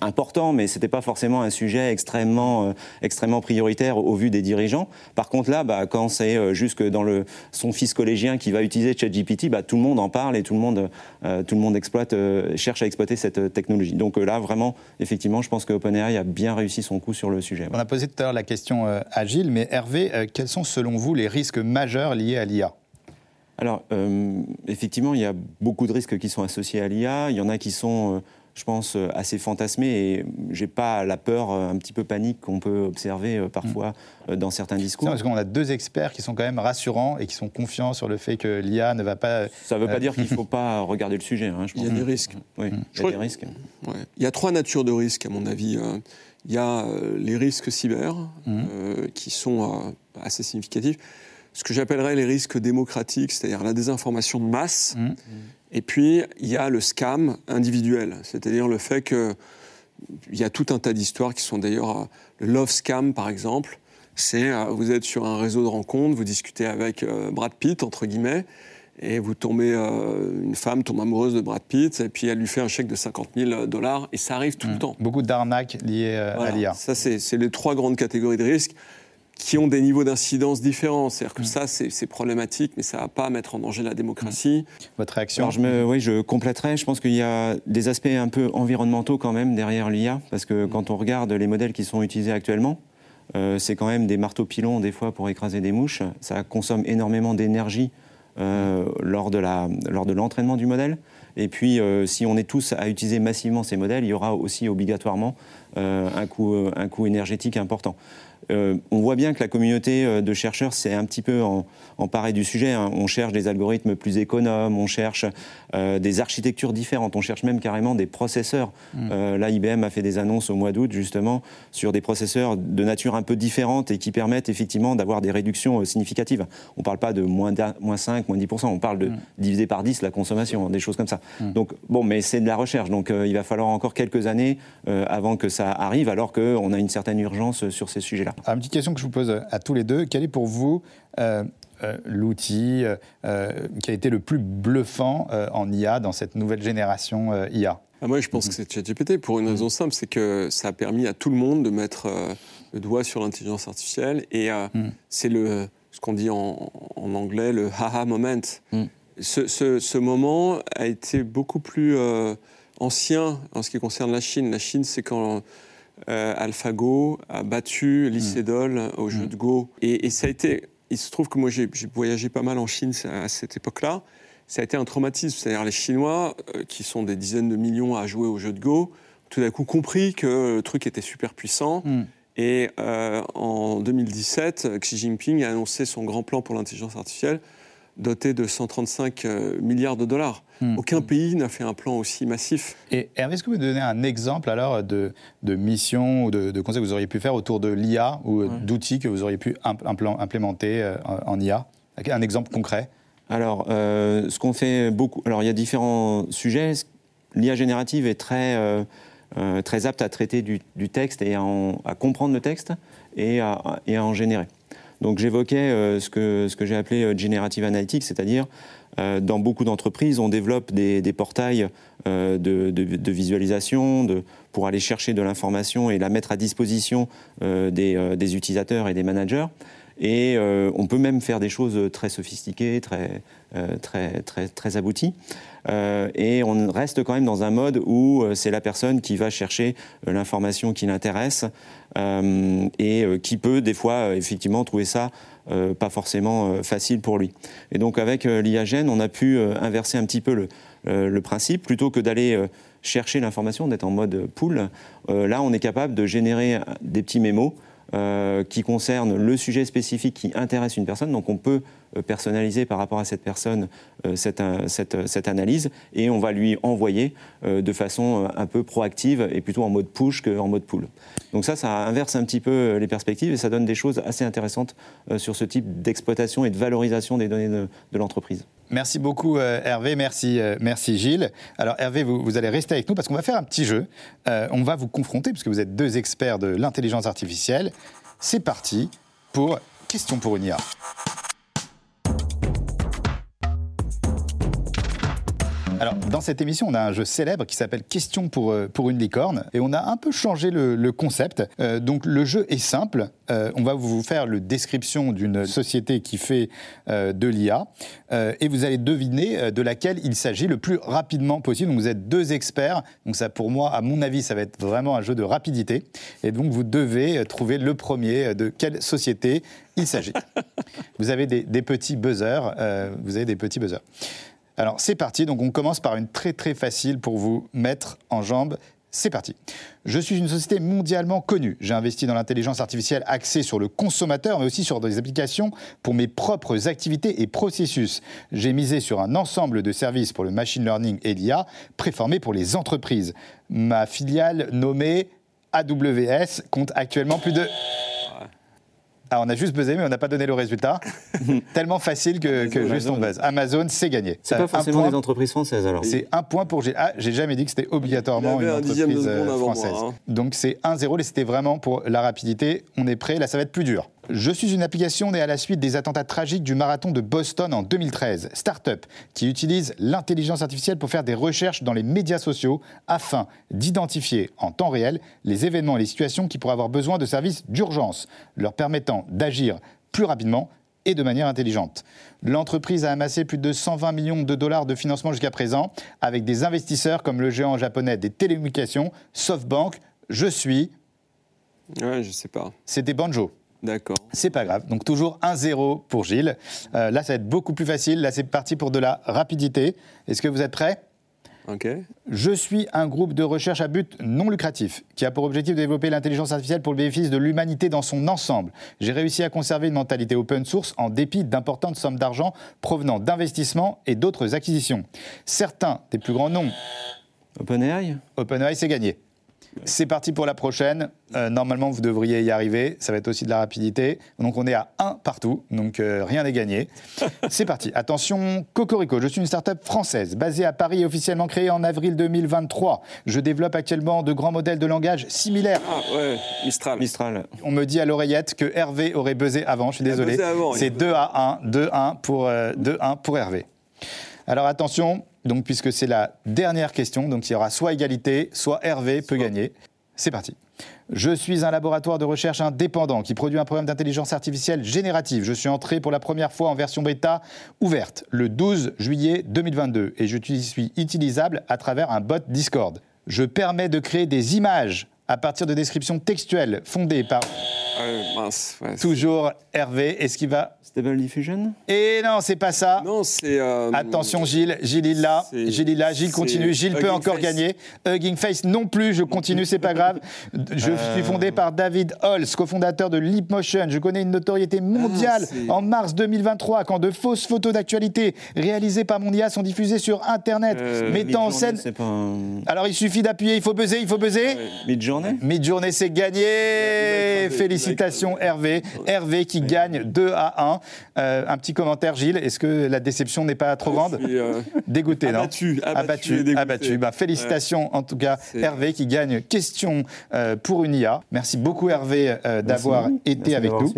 important, mais ce n'était pas forcément un sujet extrêmement, euh, extrêmement prioritaire au, vu des dirigeants. Par contre, là, bah, quand c'est euh, juste dans le, son fils collégien qui va utiliser ChatGPT, bah, tout le monde en parle et tout le monde, euh, tout le monde exploite, cherche à exploiter cette technologie. Donc là, vraiment, effectivement, je pense que OpenAI a bien réussi son coup sur le sujet. On a posé tout à l'heure la question à Gilles, mais Hervé, quels sont selon vous les risques majeurs liés à l'IA alors, effectivement, il y a beaucoup de risques qui sont associés à l'IA. Il y en a qui sont je pense, euh, assez fantasmé et j'ai pas la peur euh, un petit peu panique qu'on peut observer euh, parfois mm. dans certains discours. parce qu'on a deux experts qui sont quand même rassurants et qui sont confiants sur le fait que l'IA ne va pas. Ça ne veut pas dire qu'il ne [laughs] faut pas regarder le sujet. Hein, il y a des risques. Oui, mm. il y a des risques. Il y a trois natures de risques, à mon avis. Il y a les risques cyber, mm. qui sont assez significatifs. Ce que j'appellerais les risques démocratiques, c'est-à-dire la désinformation de masse. Et puis, il y a le scam individuel, c'est-à-dire le fait qu'il y a tout un tas d'histoires qui sont d'ailleurs euh, le love scam, par exemple. C'est euh, vous êtes sur un réseau de rencontres, vous discutez avec euh, Brad Pitt, entre guillemets, et vous tombez, une femme tombe amoureuse de Brad Pitt, et puis elle lui fait un chèque de 50 000 dollars, et ça arrive tout le mmh. temps. Beaucoup d'arnaques liées à l'IA. Ça, c'est les trois grandes catégories de risques qui ont des niveaux d'incidence différents. C'est-à-dire que mm. ça, c'est problématique, mais ça ne va pas mettre en danger la démocratie. Mm. Votre réaction Alors, je me, Oui, je compléterai. Je pense qu'il y a des aspects un peu environnementaux quand même derrière l'IA, parce que quand on regarde les modèles qui sont utilisés actuellement, euh, c'est quand même des marteaux pilons des fois pour écraser des mouches. Ça consomme énormément d'énergie euh, lors de l'entraînement du modèle. Et puis, euh, si on est tous à utiliser massivement ces modèles, il y aura aussi obligatoirement un, coût, un coût énergétique important. Euh, on voit bien que la communauté euh, de chercheurs s'est un petit peu emparée du sujet. Hein. On cherche des algorithmes plus économes, on cherche euh, des architectures différentes, on cherche même carrément des processeurs. Mm. là, IBM a fait des annonces au mois d'août, justement, sur des processeurs de nature un peu différente et qui permettent effectivement d'avoir des réductions significatives. On ne parle pas de moins, 5, moins 10%, on parle de mm. diviser par 10 la consommation, des choses comme ça. Mm. Donc, bon, mais c'est de la recherche, donc il va falloir encore quelques années avant que ça arrive, alors qu'on a une certaine urgence sur ces sujets-là. Alors, une petite question que je vous pose à tous les deux. Quel est pour vous euh, euh, l'outil euh, qui a été le plus bluffant en IA dans cette nouvelle génération IA ah, Moi, je pense que c'est ChatGPT pour une raison simple, c'est que ça a permis à tout le monde de mettre le doigt sur l'intelligence artificielle et mm. c'est le ce qu'on dit en, anglais le haha moment. Mm. Ce, ce, moment a été beaucoup plus ancien en ce qui concerne la Chine. La Chine, c'est quand euh, AlphaGo a battu Lycédol mm. au jeu mm. de Go. Et, ça a été. Il se trouve que moi, j'ai voyagé pas mal en Chine à cette époque-là. Ça a été un traumatisme. C'est-à-dire, les Chinois, euh, qui sont des dizaines de millions à jouer au jeu de Go, tout d'un coup compris que le truc était super puissant. Mm. Et euh, en 2017, Xi Jinping a annoncé son grand plan pour l'intelligence artificielle doté de 135 euh, milliards de dollars. Hmm. Aucun pays n'a fait un plan aussi massif. Et Hervé, est-ce que vous pouvez donner un exemple alors de, de mission ou de, de conseils que vous auriez pu faire autour de l'IA ou d'outils que vous auriez pu implémenter euh, en IA Un exemple concret? Alors, euh, ce qu'on fait beaucoup. Alors, il y a différents sujets. L'IA générative est très. très apte à traiter du, texte et à, à, comprendre le texte et à, et à en générer. Donc j'évoquais euh, ce que, j'ai appelé euh, Generative Analytics, c'est-à-dire euh, dans beaucoup d'entreprises, on développe des, portails de, visualisation pour aller chercher de l'information et la mettre à disposition des, utilisateurs et des managers. Et on peut même faire des choses très sophistiquées, très, très, très, très abouties. et on reste quand même dans un mode où c'est la personne qui va chercher l'information qui l'intéresse et qui peut des fois effectivement trouver ça pas forcément facile pour lui. Et donc avec l'IAGEN, on a pu inverser un petit peu le, le principe, plutôt que d'aller chercher l'information, d'être en mode pool. Euh, là, on est capable de générer des petits mémos euh, qui concernent le sujet spécifique qui intéresse une personne. Donc, on peut euh, personnaliser par rapport à cette personne cette, cette, cette, analyse et on va lui envoyer de façon un peu proactive et plutôt en mode push qu'en mode pull. Donc ça, ça inverse un petit peu les perspectives et ça donne des choses assez intéressantes sur ce type d'exploitation et de valorisation des données de l'entreprise. Merci beaucoup euh, Hervé, merci, euh, merci Gilles. Alors Hervé, vous, allez rester avec nous parce qu'on va faire un petit jeu. Euh, on va vous confronter puisque vous êtes deux experts de l'intelligence artificielle. C'est parti pour Question pour une IA. Alors, dans cette émission, on a un jeu célèbre qui s'appelle Question pour, euh, pour une licorne. Et on a un peu changé le, concept. Euh, donc, le jeu est simple. Euh, on va vous faire le description d'une société qui fait de l'IA. et vous allez deviner de laquelle il s'agit le plus rapidement possible. Donc, vous êtes deux experts. Donc, ça, pour moi, à mon avis, ça va être vraiment un jeu de rapidité. Et donc, vous devez trouver le premier de quelle société il s'agit. [laughs] vous avez des, des petits buzzers. vous avez des petits buzzers. Alors c'est parti, donc on commence par une très très facile pour vous mettre en jambe. C'est parti. Je suis une société mondialement connue. J'ai investi dans l'intelligence artificielle axée sur le consommateur, mais aussi sur des applications pour mes propres activités et processus. J'ai misé sur un ensemble de services pour le machine learning et l'IA, préformés pour les entreprises. Ma filiale nommée AWS compte actuellement plus de ah, on a juste buzzé, mais on n'a pas donné le résultat. [laughs] Tellement facile que, juste on buzz. Amazon, c'est gagné. C'est pas forcément des entreprises françaises alors. C'est un point pour. Ah, j'ai jamais dit que c'était obligatoirement une entreprise euh, française. Hein. Donc c'est 1-0 et c'était vraiment pour la rapidité. On est prêt, là ça va être plus dur. Je suis une application née à la suite des attentats tragiques du marathon de Boston en 2013. Startup qui utilise l'intelligence artificielle pour faire des recherches dans les médias sociaux afin d'identifier en temps réel les événements et les situations qui pourraient avoir besoin de services d'urgence, leur permettant d'agir plus rapidement et de manière intelligente. L'entreprise a amassé plus de 120 millions de dollars de financement jusqu'à présent, avec des investisseurs comme le géant japonais des télécommunications, SoftBank. Je suis. Ouais, je sais pas. C'était Banjo. D'accord. C'est pas grave. Donc toujours 1-0 pour Gilles. Euh, là, ça va être beaucoup plus facile. Là, c'est parti pour de la rapidité. Est-ce que vous êtes prêts? Ok. Je suis un groupe de recherche à but non lucratif qui a pour objectif de développer l'intelligence artificielle pour le bénéfice de l'humanité dans son ensemble. J'ai réussi à conserver une mentalité open source en dépit d'importantes sommes d'argent provenant d'investissements et d'autres acquisitions. Certains des plus grands noms. OpenAI? OpenAI, c'est gagné. C'est parti pour la prochaine. Euh, normalement, vous devriez y arriver. Ça va être aussi de la rapidité. Donc, on est à 1 partout. Donc, euh, rien n'est gagné. [laughs] C'est parti. Attention, Cocorico. Je suis une start-up française basée à Paris et officiellement créée en avril 2023. Je développe actuellement de grands modèles de langage similaires. Ah, ouais, Mistral. Mistral. On me dit à l'oreillette que Hervé aurait buzzé avant. Je suis désolé. C'est 2 à 1. 2-1 pour, euh, pour Hervé. Alors, attention, donc, puisque c'est la dernière question, donc il y aura soit égalité, soit Hervé peut gagner. C'est parti. Je suis un laboratoire de recherche indépendant qui produit un programme d'intelligence artificielle générative. Je suis entré pour la première fois en version bêta ouverte le 12 juillet 2022 et je suis utilisable à travers un bot Discord. Je permets de créer des images à partir de descriptions textuelles fondées par Toujours Hervé. Est-ce qu'il va. Stable Diffusion? Et non, c'est pas ça. Non, c'est. Euh, Attention, Gilles. Gilles, il l'a. Gilles, il l'a. Gilles continue. Gilles peut encore gagner. Hugging Face non plus. Je continue, c'est pas grave. Je euh. suis fondé par David Holz, cofondateur de Leapmotion. Je connais une notoriété mondiale ah, en mars 2023 quand de fausses photos d'actualité réalisées par mon IA sont diffusées sur Internet, euh, mettant en scène. Alors il suffit d'appuyer. Il faut buzzer. Il faut buzzer. Mid-journée? Mid-journée, c'est gagné. Félicitations. Félicitations Hervé. Hervé qui gagne 2 à 1. Euh, un petit commentaire Gilles, est-ce que la déception n'est pas trop grande euh, Dégoûté, abattu, non Abattu. Abattu. Bah, félicitations en tout cas Hervé qui gagne question euh, pour une IA. Merci beaucoup Hervé d'avoir été avec nous.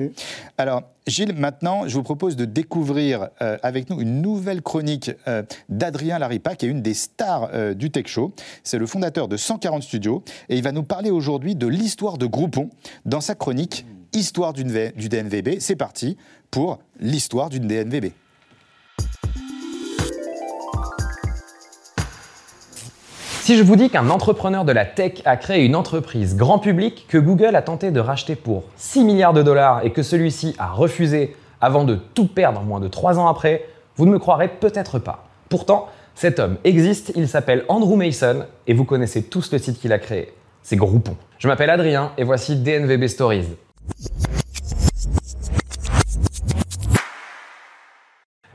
Alors Gilles, maintenant, je vous propose de découvrir euh, avec nous une nouvelle chronique euh, d'Adrien Laripa, qui est une des stars euh, du Tech Show. C'est le fondateur de 140 Studios et il va nous parler aujourd'hui de l'histoire de Groupon dans sa chronique histoire du DNVB. C'est parti pour l'histoire d'une DNVB. Si je vous dis qu'un entrepreneur de la tech a créé une entreprise grand public que Google a tenté de racheter pour 6 milliards de dollars et que celui-ci a refusé avant de tout perdre moins de 3 ans après, vous ne me croirez peut-être pas. Pourtant, cet homme existe, il s'appelle Andrew Mason et vous connaissez tous le site qu'il a créé. C'est Groupon. Je m'appelle Adrien et voici DNVB Stories.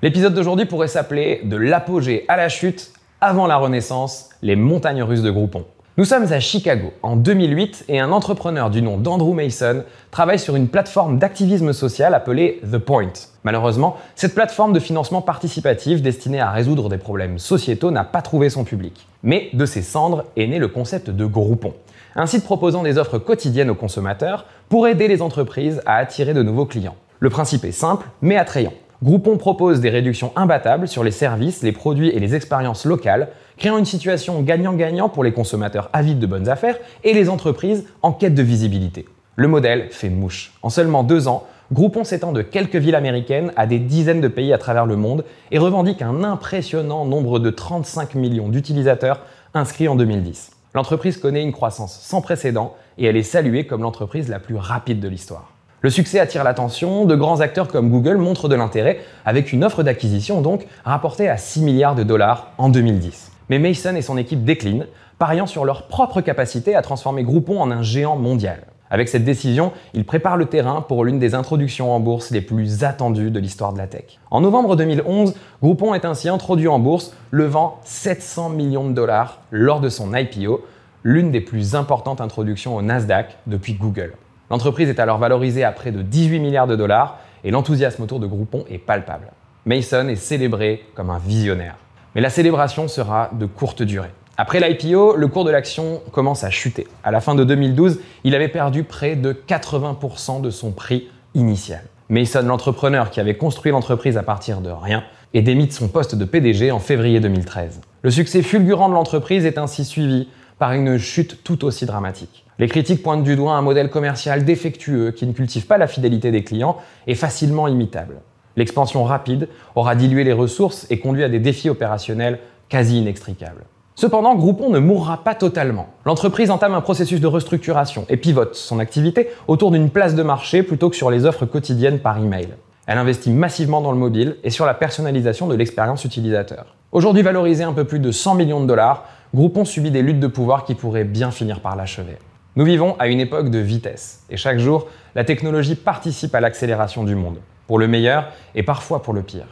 L'épisode d'aujourd'hui pourrait s'appeler De l'apogée à la chute avant la Renaissance, les montagnes russes de Groupon. Nous sommes à Chicago en 2008 et un entrepreneur du nom d'Andrew Mason travaille sur une plateforme d'activisme social appelée The Point. Malheureusement, cette plateforme de financement participatif destinée à résoudre des problèmes sociétaux n'a pas trouvé son public. Mais de ses cendres est né le concept de Groupon, un site proposant des offres quotidiennes aux consommateurs pour aider les entreprises à attirer de nouveaux clients. Le principe est simple mais attrayant. Groupon propose des réductions imbattables sur les services, les produits et les expériences locales, créant une situation gagnant-gagnant pour les consommateurs avides de bonnes affaires et les entreprises en quête de visibilité. Le modèle fait mouche. En seulement deux ans, Groupon s'étend de quelques villes américaines à des dizaines de pays à travers le monde et revendique un impressionnant nombre de 35 millions d'utilisateurs inscrits en 2010. L'entreprise connaît une croissance sans précédent et elle est saluée comme l'entreprise la plus rapide de l'histoire. Le succès attire l'attention, de grands acteurs comme Google montrent de l'intérêt, avec une offre d'acquisition donc rapportée à 6 milliards de dollars en 2010. Mais Mason et son équipe déclinent, pariant sur leur propre capacité à transformer Groupon en un géant mondial. Avec cette décision, ils préparent le terrain pour l'une des introductions en bourse les plus attendues de l'histoire de la tech. En novembre 2011, Groupon est ainsi introduit en bourse, levant 700 millions de dollars lors de son IPO, l'une des plus importantes introductions au Nasdaq depuis Google. L'entreprise est alors valorisée à près de 18 milliards de dollars et l'enthousiasme autour de Groupon est palpable. Mason est célébré comme un visionnaire. Mais la célébration sera de courte durée. Après l'IPO, le cours de l'action commence à chuter. À la fin de 2012, il avait perdu près de 80% de son prix initial. Mason, l'entrepreneur qui avait construit l'entreprise à partir de rien, est démis de son poste de PDG en février 2013. Le succès fulgurant de l'entreprise est ainsi suivi par une chute tout aussi dramatique. Les critiques pointent du doigt un modèle commercial défectueux qui ne cultive pas la fidélité des clients et facilement imitable. L'expansion rapide aura dilué les ressources et conduit à des défis opérationnels quasi inextricables. Cependant, Groupon ne mourra pas totalement. L'entreprise entame un processus de restructuration et pivote son activité autour d'une place de marché plutôt que sur les offres quotidiennes par email. Elle investit massivement dans le mobile et sur la personnalisation de l'expérience utilisateur. Aujourd'hui valorisé un peu plus de 100 millions de dollars, Groupon subit des luttes de pouvoir qui pourraient bien finir par l'achever. Nous vivons à une époque de vitesse et chaque jour, la technologie participe à l'accélération du monde, pour le meilleur et parfois pour le pire.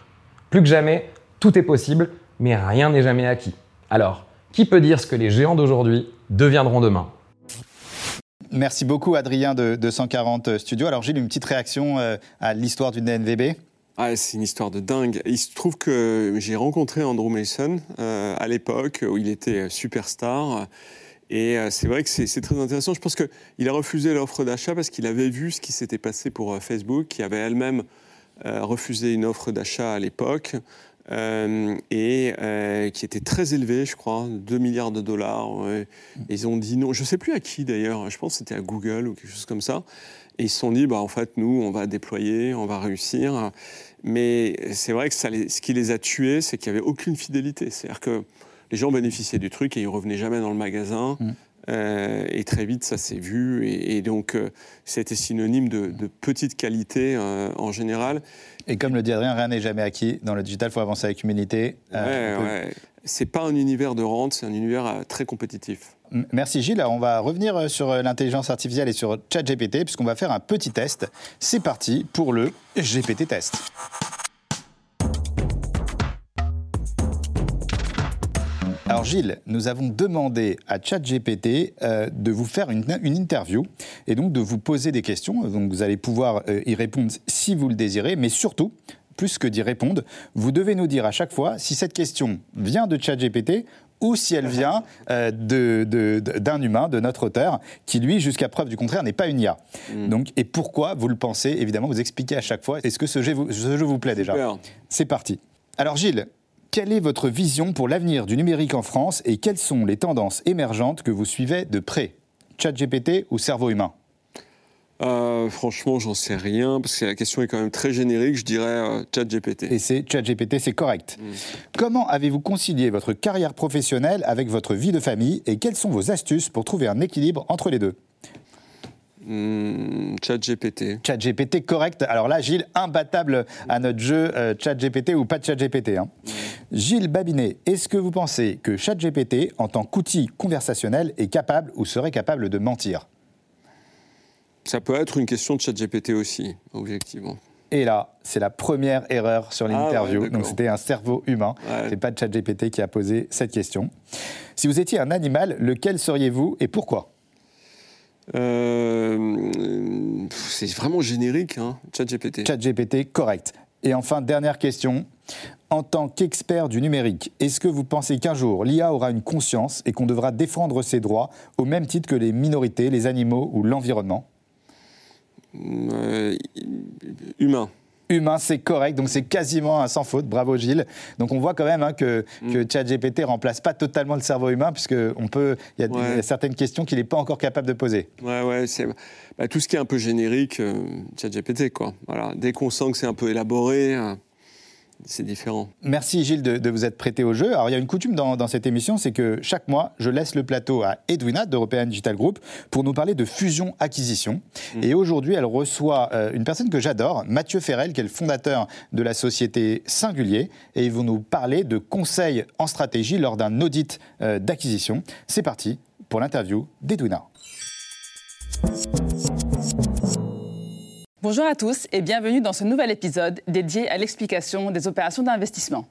Plus que jamais, tout est possible, mais rien n'est jamais acquis. Alors, qui peut dire ce que les géants d'aujourd'hui deviendront demain? Merci beaucoup Adrien de, 140 Studios. Alors Gilles, une petite réaction euh, à l'histoire du DNVB ah, c'est une histoire de dingue. Il se trouve que j'ai rencontré Andrew Mason euh, à l'époque où il était superstar. Et euh, c'est vrai que c'est très intéressant. Je pense qu'il a refusé l'offre d'achat parce qu'il avait vu ce qui s'était passé pour euh, Facebook, qui avait elle-même refusé une offre d'achat à l'époque. et qui était très élevée, je crois, 2 milliards de dollars. ils ont dit non, je ne sais plus à qui d'ailleurs, je pense que c'était à Google ou quelque chose comme ça. Et ils se sont dit, bah, en fait, nous, on va déployer, on va réussir. Mais c'est vrai que ça ce qui les a tués, c'est qu'il n'y avait aucune fidélité. C'est-à-dire que les gens bénéficiaient du truc et ils revenaient jamais dans le magasin. Mm. Euh, et très vite, ça s'est vu. Et, donc, euh, c'était synonyme de, petite qualité euh, en général. Et comme le dit Adrien, rien n'est jamais acquis. Dans le digital, il faut avancer avec humilité. ouais, ouais. C'est pas un univers de rente, c'est un univers très compétitif. Merci Gilles. on va revenir sur l'intelligence artificielle et sur ChatGPT, puisqu'on va faire un petit test. C'est parti pour le GPT test. Alors Gilles, nous avons demandé à ChatGPT euh, de vous faire une, interview et donc de vous poser des questions. Vous allez pouvoir euh, y répondre si vous le désirez, mais surtout, plus que d'y répondre, vous devez nous dire à chaque fois si cette question vient de ChatGPT ou si elle vient euh, d'un humain, de notre auteur, qui lui, jusqu'à preuve du contraire, n'est pas une IA. Mm. Donc, et pourquoi vous le pensez Évidemment, vous expliquez à chaque fois. Est-ce que ce jeu vous, ce jeu vous plaît déjà C'est parti. Alors Gilles, quelle est votre vision pour l'avenir du numérique en France et quelles sont les tendances émergentes que vous suivez de près? ChatGPT ou cerveau humain? Euh, franchement, j'en sais rien, parce que la question est quand même très générique. Je dirais euh, ChatGPT. Et c'est ChatGPT, c'est correct. Mm. Comment avez-vous concilié votre carrière professionnelle avec votre vie de famille et quelles sont vos astuces pour trouver un équilibre entre les deux? Mmh, ChatGPT. ChatGPT, correct. Alors là, Gilles, imbattable à notre jeu euh, ChatGPT ou pas ChatGPT. Hein. Hmm. Gilles Babinet, est-ce que vous pensez que ChatGPT, en tant qu'outil conversationnel, est capable ou serait capable de mentir? Ça peut être une question de ChatGPT aussi, objectivement. Et là, c'est la première erreur sur ah l'interview. Donc c'était un cerveau humain. Ce C'est pas ChatGPT qui a posé cette question. Si vous étiez un animal, lequel seriez-vous et pourquoi? Euh, c'est vraiment générique, hein, ChatGPT. ChatGPT, correct. Et enfin, dernière question. En tant qu'expert du numérique, est-ce que vous pensez qu'un jour l'IA aura une conscience et qu'on devra défendre ses droits au même titre que les minorités, les animaux ou l'environnement? Euh, Humain humain, c'est correct, donc c'est quasiment un sans faute. Bravo Gilles. Donc on voit quand même hein, que, mm. que ChatGPT remplace pas totalement le cerveau humain, puisque on peut, il y, a certaines questions qu'il n'est pas encore capable de poser. Ouais, ouais, c'est bah, tout ce qui est un peu générique, euh, ChatGPT, quoi. Voilà, dès qu'on sent que c'est un peu élaboré. Euh, c'est différent. Merci Gilles de, vous être prêté au jeu. Alors il y a une coutume dans, cette émission, c'est que chaque mois, je laisse le plateau à Edwina d'European Digital Group pour nous parler de fusion-acquisition. Mm. Et aujourd'hui, elle reçoit euh, une personne que j'adore, Mathieu Ferrel, qui est le fondateur de la société Singulier. Et ils vont nous parler de conseils en stratégie lors d'un audit euh, d'acquisition. C'est parti pour l'interview d'Edwina. Bonjour à tous et bienvenue dans ce nouvel épisode dédié à l'explication des opérations d'investissement.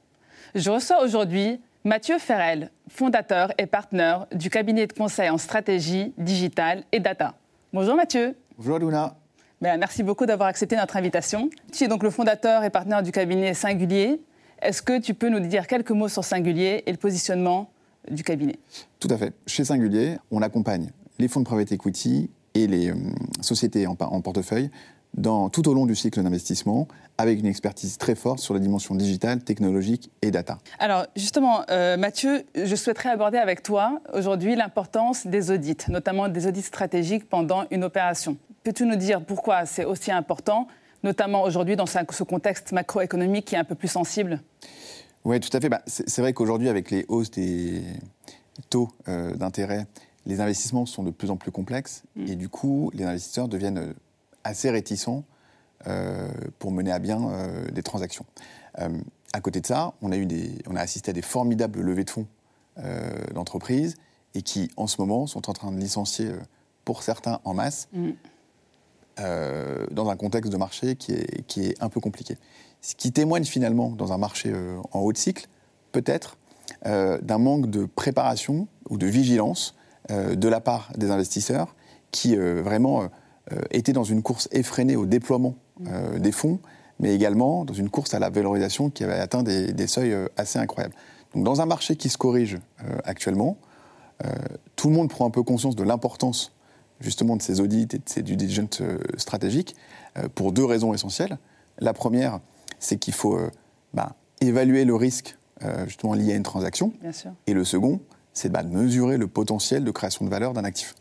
Je reçois aujourd'hui Mathieu Ferrel, fondateur et partenaire du cabinet de conseil en stratégie, digitale et data. Bonjour Mathieu. Bonjour Luna. Ben, merci beaucoup d'avoir accepté notre invitation. Tu es donc le fondateur et partenaire du cabinet Singulier. Est-ce que tu peux nous dire quelques mots sur Singulier et le positionnement du cabinet? Tout à fait. Chez Singulier, on accompagne les fonds de private equity et les euh, sociétés en, en portefeuille tout au long du cycle d'investissement avec une expertise très forte sur la dimension digitale, technologique et data. Alors justement, euh, Mathieu, je souhaiterais aborder avec toi aujourd'hui l'importance des audits, notamment des audits stratégiques pendant une opération. Peux-tu nous dire pourquoi c'est aussi important, notamment aujourd'hui dans ce contexte macroéconomique qui est un peu plus sensible? Oui, tout à fait. Bah, c'est vrai qu'aujourd'hui, avec les hausses des taux euh, d'intérêt, les investissements sont de plus en plus complexes mm. et du coup, les investisseurs deviennent euh, assez réticents euh, pour mener à bien euh, des transactions. Euh, à côté de ça, on a, eu des, on a assisté à des formidables levées de fonds d'entreprises et qui, en ce moment, sont en train de licencier, pour certains, en masse, mm. dans un contexte de marché qui est, qui est un peu compliqué. Ce qui témoigne finalement, dans un marché en haut de cycle, peut-être d'un manque de préparation ou de vigilance de la part des investisseurs qui vraiment était dans une course effrénée au déploiement euh, des fonds, mais également dans une course à la valorisation qui avait atteint des, seuils euh, assez incroyables. Donc dans un marché qui se corrige actuellement, tout le monde prend un peu conscience de l'importance justement de ces audits et de ces due diligence stratégiques pour deux raisons essentielles. La première, c'est qu'il faut bah, évaluer le risque justement lié à une transaction. Et le second, c'est bah, de mesurer le potentiel de création de valeur d'un actif.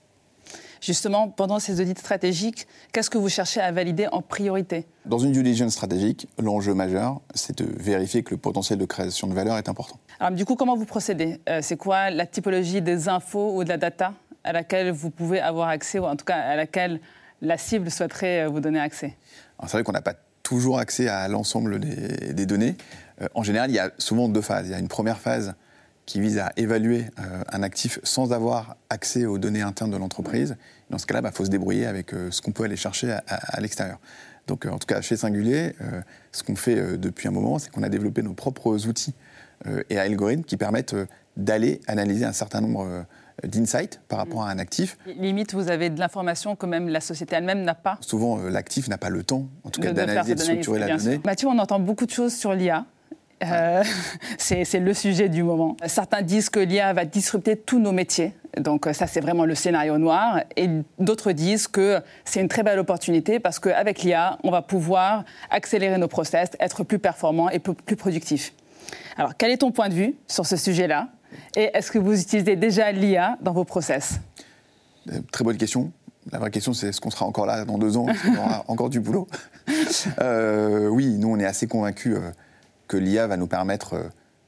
Justement, pendant ces audits stratégiques, qu'est-ce que vous cherchez à valider en priorité? Dans une due diligence stratégique, l'enjeu majeur, c'est de vérifier que le potentiel de création de valeur est important. Alors, du coup, comment vous procédez? Euh, C'est quoi la typologie des infos ou de la data à laquelle vous pouvez avoir accès, ou en tout cas à laquelle la cible souhaiterait euh, vous donner accès? C'est vrai qu'on n'a pas toujours accès à l'ensemble des, données. Euh, en général, il y a souvent deux phases. Il y a une première phase qui vise à évaluer euh, un actif sans avoir accès aux données internes de l'entreprise. Dans ce cas-là, il bah, faut se débrouiller avec euh, ce qu'on peut aller chercher à, l'extérieur. Donc, euh, en tout cas, chez Singulier, ce qu'on fait depuis un moment, c'est qu'on a développé nos propres outils et algorithmes qui permettent d'aller analyser un certain nombre d'insights par rapport à un actif. Limite, vous avez de l'information que même la société elle-même n'a pas. Souvent, l'actif n'a pas le temps, en tout cas, d'analyser, de, structurer la donnée. Mathieu, on entend beaucoup de choses sur l'IA. Euh, [laughs] c'est le sujet du moment. Certains disent que l'IA va disrupter tous nos métiers. Donc ça, c'est vraiment le scénario noir. Et d'autres disent que c'est une très belle opportunité parce qu'avec l'IA, on va pouvoir accélérer nos process, être plus performants et plus productifs. Alors, quel est ton point de vue sur ce sujet-là? Et est-ce que vous utilisez déjà l'IA dans vos process? Euh, Très bonne question. la vraie question, c'est est-ce qu'on sera encore là dans deux ans? Est-ce qu'on aura encore du boulot? [laughs] Euh, Oui, nous, on est assez convaincus euh, que l'IA va nous permettre euh,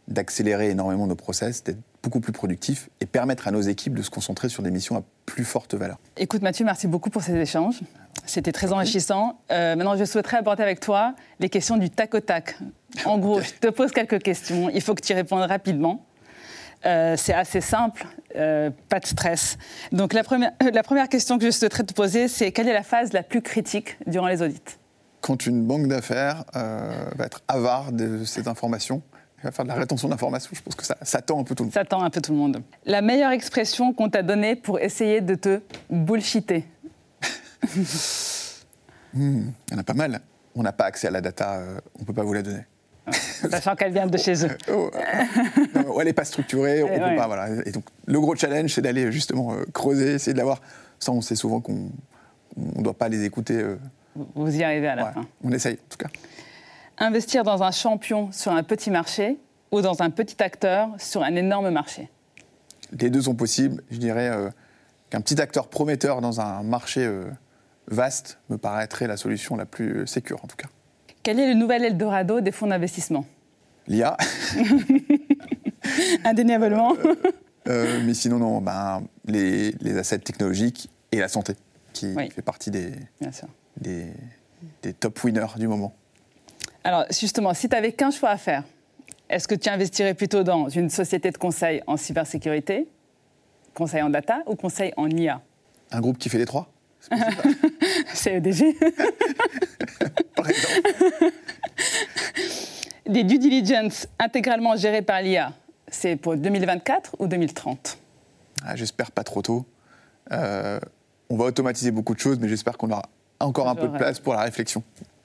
d'accélérer énormément nos process, d'être beaucoup plus productifs et permettre à nos équipes de se concentrer sur des missions à plus forte valeur. Écoute Mathieu, merci beaucoup pour ces échanges. C'était très enrichissant. Euh, maintenant, je souhaiterais aborder avec toi les questions du tac au tac. En gros, je te pose quelques questions. Il faut que tu y répondes rapidement. Euh, c'est assez simple, euh, pas de stress. Donc la première, la première question que je souhaiterais te poser, c'est quelle est la phase la plus critique durant les audits? Quand une banque d'affaires euh, va être avare de ces informations, elle va faire de la rétention d'informations, je pense que ça, ça tend un peu tout le monde. Ça tend un peu tout le monde. La meilleure expression qu'on t'a donnée pour essayer de te bullshiter [laughs] Hmm, il y en a pas mal. On n'a pas accès à la data, euh, on ne peut pas vous la donner. [laughs] Sachant qu'elle vient de chez eux. [laughs] Oh, euh, non, elle n'est pas structurée, on Ouais, peut pas. Voilà. Et donc, le gros challenge, c'est d'aller justement euh, creuser, essayer de l'avoir. Ça, on sait souvent qu'on ne doit pas les écouter. euh, Vous y arrivez à la ouais. fin. On essaye, en tout cas. Investir dans un champion sur un petit marché ou dans un petit acteur sur un énorme marché? Les deux sont possibles. Je dirais euh, qu'un petit acteur prometteur dans un marché euh, vaste me paraîtrait la solution la plus euh, sécure, en tout cas. Quel est le nouvel Eldorado des fonds d'investissement? L'IA. [laughs] Indéniablement. Euh, mais sinon, non, ben, les, les assets technologiques et la santé, qui fait partie des, Bien sûr. Des, des top winners du moment. Alors justement, si tu avais qu'un choix à faire, est-ce que tu investirais plutôt dans une société de conseil en cybersécurité, conseil en data ou conseil en IA Un groupe qui fait les trois? C'est EDG. [laughs] Des [laughs] [laughs] due diligence intégralement gérées par l'IA, c'est pour 2024 ou 2030 Ah, J'espère pas trop tôt. Euh, on va automatiser beaucoup de choses, mais j'espère qu'on aura encore un peu de place pour la réflexion.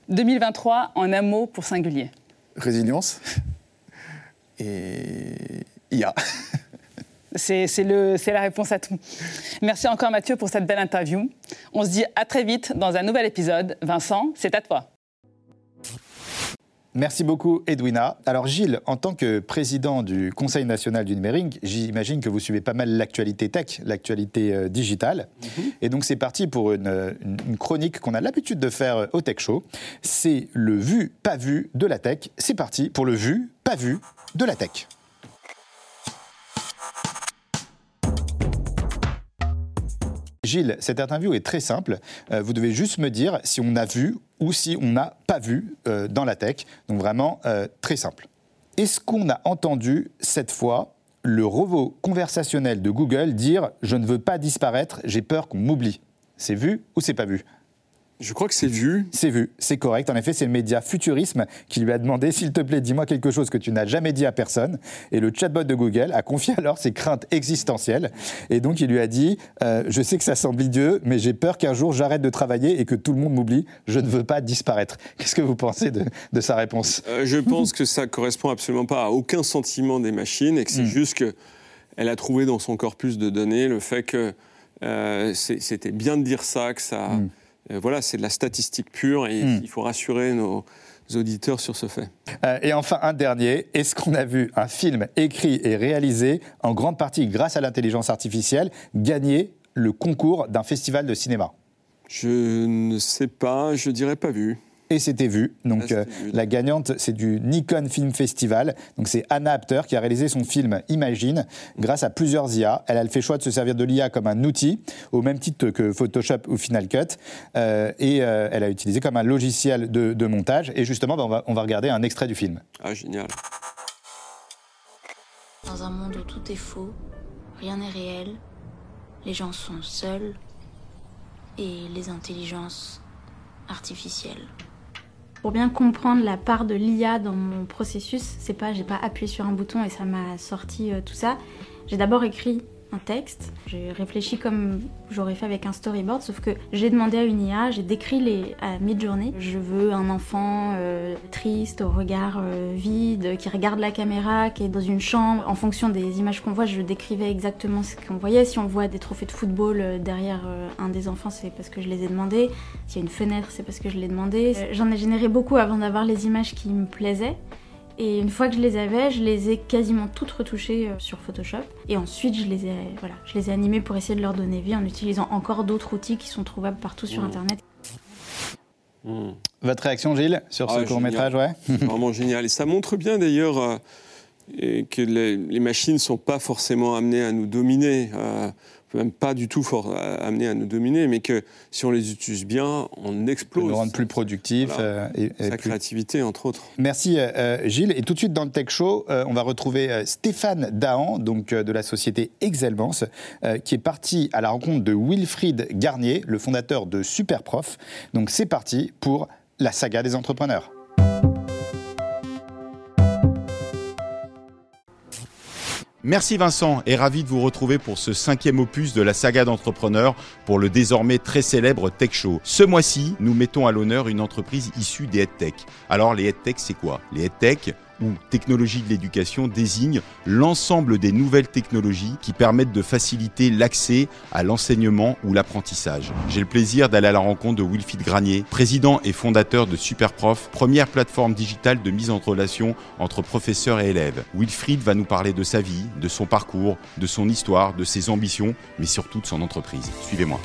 2023 en un mot pour singulier. Résilience et IA. C'est la réponse à tout. Merci encore Mathieu pour cette belle interview. On se dit à très vite dans un nouvel épisode. Vincent, c'est à toi. Merci beaucoup, Edwina. Alors, Gilles, en tant que président du Conseil national du numérique, j'imagine que vous suivez pas mal l'actualité tech, l'actualité euh, digitale. Et donc, c'est parti pour une, une- une chronique qu'on a l'habitude de faire euh, au Tech Show. C'est le vu, pas vu de la tech. C'est parti pour le vu, pas vu de la tech. Gilles, cette interview est très simple. Euh, vous devez juste me dire si on a vu ou si on n'a pas vu euh, dans la tech. Donc vraiment euh, très simple. Est-ce qu'on a entendu cette fois le robot conversationnel de Google dire Je ne veux pas disparaître, j'ai peur qu'on m'oublie C'est vu ou c'est pas vu? Je crois que c'est vu. C'est vu, c'est correct. En effet, c'est le média Futurisme qui lui a demandé S'il te plaît, dis-moi quelque chose que tu n'as jamais dit à personne. Et le chatbot de Google a confié alors ses craintes existentielles. Et donc, il lui a dit euh, Je sais que ça semble idiot, mais j'ai peur qu'un jour j'arrête de travailler et que tout le monde m'oublie. Je ne veux pas disparaître. Qu'est-ce que vous pensez de, de sa réponse? Euh, je pense que ça correspond absolument pas à aucun sentiment des machines et que c'est juste que elle a trouvé dans son corpus de données le fait que euh, c'était bien de dire ça, que ça, euh, voilà, c'est de la statistique pure et Mm. il faut rassurer nos auditeurs sur ce fait. Euh, et enfin, un dernier. Est-ce qu'on a vu un film écrit et réalisé, en grande partie grâce à l'intelligence artificielle, gagner le concours d'un festival de cinéma? Je ne sais pas, je dirais pas vu. Et c'était vu. Donc Ah, euh, vu. la gagnante, c'est du Nikon Film Festival. Donc c'est Anna Apter qui a réalisé son film Imagine grâce à plusieurs IA. Elle a fait le choix de se servir de l'IA comme un outil, au même titre que Photoshop ou Final Cut. Euh, et euh, elle a utilisé comme un logiciel de, de montage. Et justement, on, va, on va regarder un extrait du film. Ah, génial. Dans un monde où tout est faux, rien n'est réel, les gens sont seuls et les intelligences artificielles. Pour bien comprendre la part de l'IA dans mon processus, c'est pas j'ai pas appuyé sur un bouton et ça m'a sorti euh, tout ça. J'ai d'abord écrit un texte, j'ai réfléchi comme j'aurais fait avec un storyboard, sauf que j'ai demandé à une IA, j'ai décrit les à mid-journée. Je veux un enfant euh, triste, au regard euh, vide, qui regarde la caméra, qui est dans une chambre. En fonction des images qu'on voit, je décrivais exactement ce qu'on voyait. Si on voit des trophées de football euh, derrière un des enfants, c'est parce que je les ai demandés. S'il y a une fenêtre, c'est parce que je l'ai demandé. J'en ai généré beaucoup avant d'avoir les images qui me plaisaient. Et une fois que je les avais, je les ai quasiment toutes retouchées euh, sur Photoshop. Et ensuite, je les ai, voilà, je les ai animées pour essayer de leur donner vie en utilisant encore d'autres outils qui sont trouvables partout sur Mmh. Internet. Mmh. Votre réaction, Gilles, sur ce Ah, court-métrage ouais? [laughs] Vraiment génial. Et ça montre bien d'ailleurs euh, que les, les machines ne sont pas forcément amenées à nous dominer, euh, même pas du tout for- euh, amenées à nous dominer, mais que si on les utilise bien, on explose. nous rendre plus productifs. Voilà. euh, et- et Sa plus- créativité, entre autres. Merci euh, euh, Gilles. Et tout de suite dans le Tech Show, euh, on va retrouver Stéphane Dahan, donc de la société Excelmance, euh, qui est parti à la rencontre de Wilfried Garnier, le fondateur de Superprof. Donc c'est parti pour la saga des entrepreneurs. Merci Vincent et ravi de vous retrouver pour ce cinquième opus de la saga d'entrepreneurs pour le désormais très célèbre Tech Show. Ce mois-ci, nous mettons à l'honneur une entreprise issue des EdTech. Alors les EdTech, c'est quoi? Les EdTech ou technologies de l'éducation désignent l'ensemble des nouvelles technologies qui permettent de faciliter l'accès à l'enseignement ou l'apprentissage. J'ai le plaisir d'aller à la rencontre de Wilfried Granier, président et fondateur de Superprof, première plateforme digitale de mise en relation entre professeurs et élèves. Wilfried va nous parler de sa vie, de son parcours, de son histoire, de ses ambitions, mais surtout de son entreprise. Suivez-moi.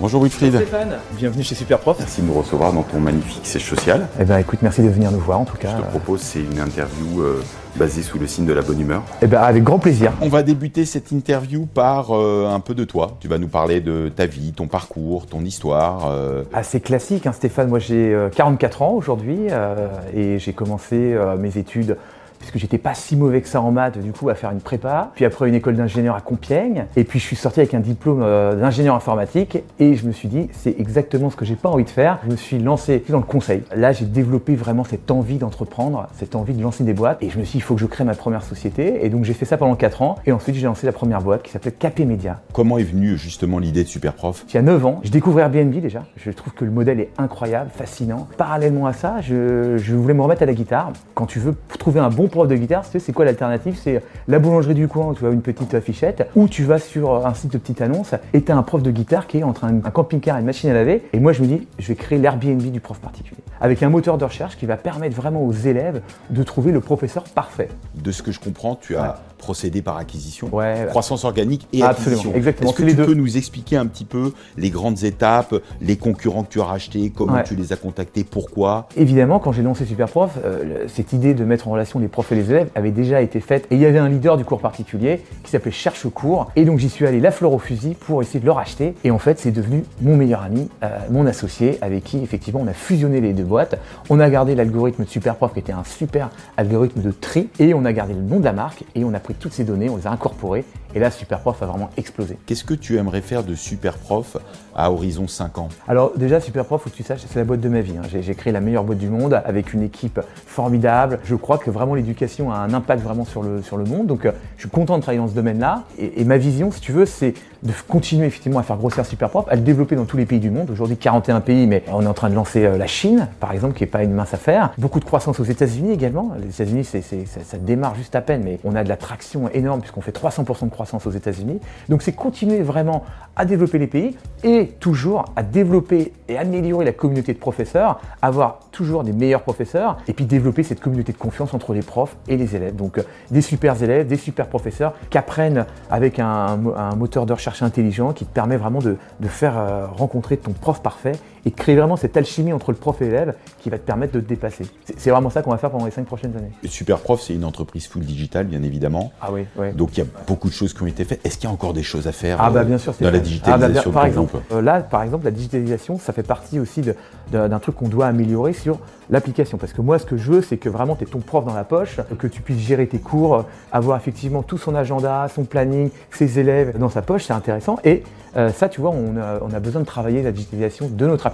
Bonjour Wilfried. Stéphane, bienvenue chez Superprof. Merci de nous recevoir dans ton magnifique siège social. Eh ben écoute, merci de venir nous voir en tout cas. Je te propose, c'est une interview euh, basée sous le signe de la bonne humeur. Eh ben avec grand plaisir. On va débuter cette interview par euh, un peu de toi. Tu vas nous parler de ta vie, ton parcours, ton histoire. euh, Assez classique, hein, Stéphane. Moi j'ai euh, 44 ans aujourd'hui euh, et j'ai commencé euh, mes études puisque j'étais pas si mauvais que ça en maths, du coup, à faire une prépa, puis après une école d'ingénieur à Compiègne, et puis je suis sorti avec un diplôme euh, d'ingénieur informatique, et je me suis dit, c'est exactement ce que j'ai pas envie de faire. Je me suis lancé dans le conseil. Là, j'ai développé vraiment cette envie d'entreprendre, cette envie de lancer des boîtes, et je me suis dit, il faut que je crée ma première société, et donc j'ai fait ça pendant 4 ans, et ensuite j'ai lancé la première boîte qui s'appelait Capé Média. Comment est venue justement l'idée de Superprof? Il y a 9 ans, je découvre Airbnb déjà. Je trouve que le modèle est incroyable, fascinant. Parallèlement à ça, je, je voulais me remettre à la guitare. Quand tu veux trouver un bon prof de guitare, c'est quoi l'alternative? C'est la boulangerie du coin où tu as une petite affichette, ou tu vas sur un site de petite annonce et tu as un prof de guitare qui est entre un, un camping-car et une machine à laver. Et moi, je me dis, je vais créer l'Airbnb du prof particulier. Avec un moteur de recherche qui va permettre vraiment aux élèves de trouver le professeur parfait. De ce que je comprends, tu as procédé par acquisition, Ouais, croissance organique et Absolument, acquisition. exactement, Est-ce que les tu deux. peux nous expliquer un petit peu les grandes étapes, les concurrents que tu as rachetés, comment Ouais. tu les as contactés, pourquoi? Évidemment, quand j'ai lancé Superprof, euh, cette idée de mettre en relation les profs et les élèves avait déjà été faite. Et il y avait un leader du cours particulier qui s'appelait Cherche Cours. Et donc j'y suis allé la fleur au fusil pour essayer de le racheter. Et en fait, c'est devenu mon meilleur ami, euh, mon associé, avec qui effectivement on a fusionné les deux boîtes. On a gardé l'algorithme de Superprof qui était un super algorithme de tri. Et on a gardé le nom de la marque et on a pris toutes ces données, on les a incorporées. Et là, Superprof a vraiment explosé. Qu'est-ce que tu aimerais faire de Superprof à horizon 5 ans? Alors déjà, Superprof, faut que tu saches, c'est la boîte de ma vie. hein. J'ai, créé la meilleure boîte du monde avec une équipe formidable. Je crois que vraiment l'éducation a un impact vraiment sur le, sur le monde. Donc euh, je suis content de travailler dans ce domaine-là. Et, et ma vision, si tu veux, c'est de continuer effectivement à faire grossir Superprof, à le développer dans tous les pays du monde. Aujourd'hui, 41 pays, mais on est en train de lancer euh, la Chine, par exemple, qui n'est pas une mince affaire. Beaucoup de croissance aux États-Unis également. Les États-Unis, ça démarre juste à peine, mais on a de la traction énorme puisqu'on fait 300% de croissance aux États-Unis. Donc c'est continuer vraiment à développer les pays et toujours à développer et améliorer la communauté de professeurs, avoir toujours des meilleurs professeurs et puis développer cette communauté de confiance entre les profs et les élèves. Donc euh, des super élèves, des super professeurs qui apprennent avec un, mo- un moteur de recherche intelligent qui te permet vraiment de, de faire euh, rencontrer ton prof parfait et de créer vraiment cette alchimie entre le prof et l'élève qui va te permettre de te dépasser. C'est vraiment ça qu'on va faire pendant les cinq prochaines années. Superprof, c'est une entreprise full digital, bien évidemment. Ah oui, oui. Donc il y a beaucoup de choses qui ont été faites. Est-ce qu'il y a encore des choses à faire Ah bah euh, bien sûr, c'est dans la digitalisation Ah bah par exemple, euh, là, par exemple, la digitalisation, ça fait partie aussi d'un truc qu'on doit améliorer sur l'application. Parce que moi, ce que je veux, c'est que vraiment tu aies ton prof dans la poche, que tu puisses gérer tes cours, euh, avoir effectivement tout son agenda, son planning, ses élèves dans sa poche, c'est intéressant. Et euh, ça, tu vois, on a, on a besoin de travailler la digitalisation de notre application.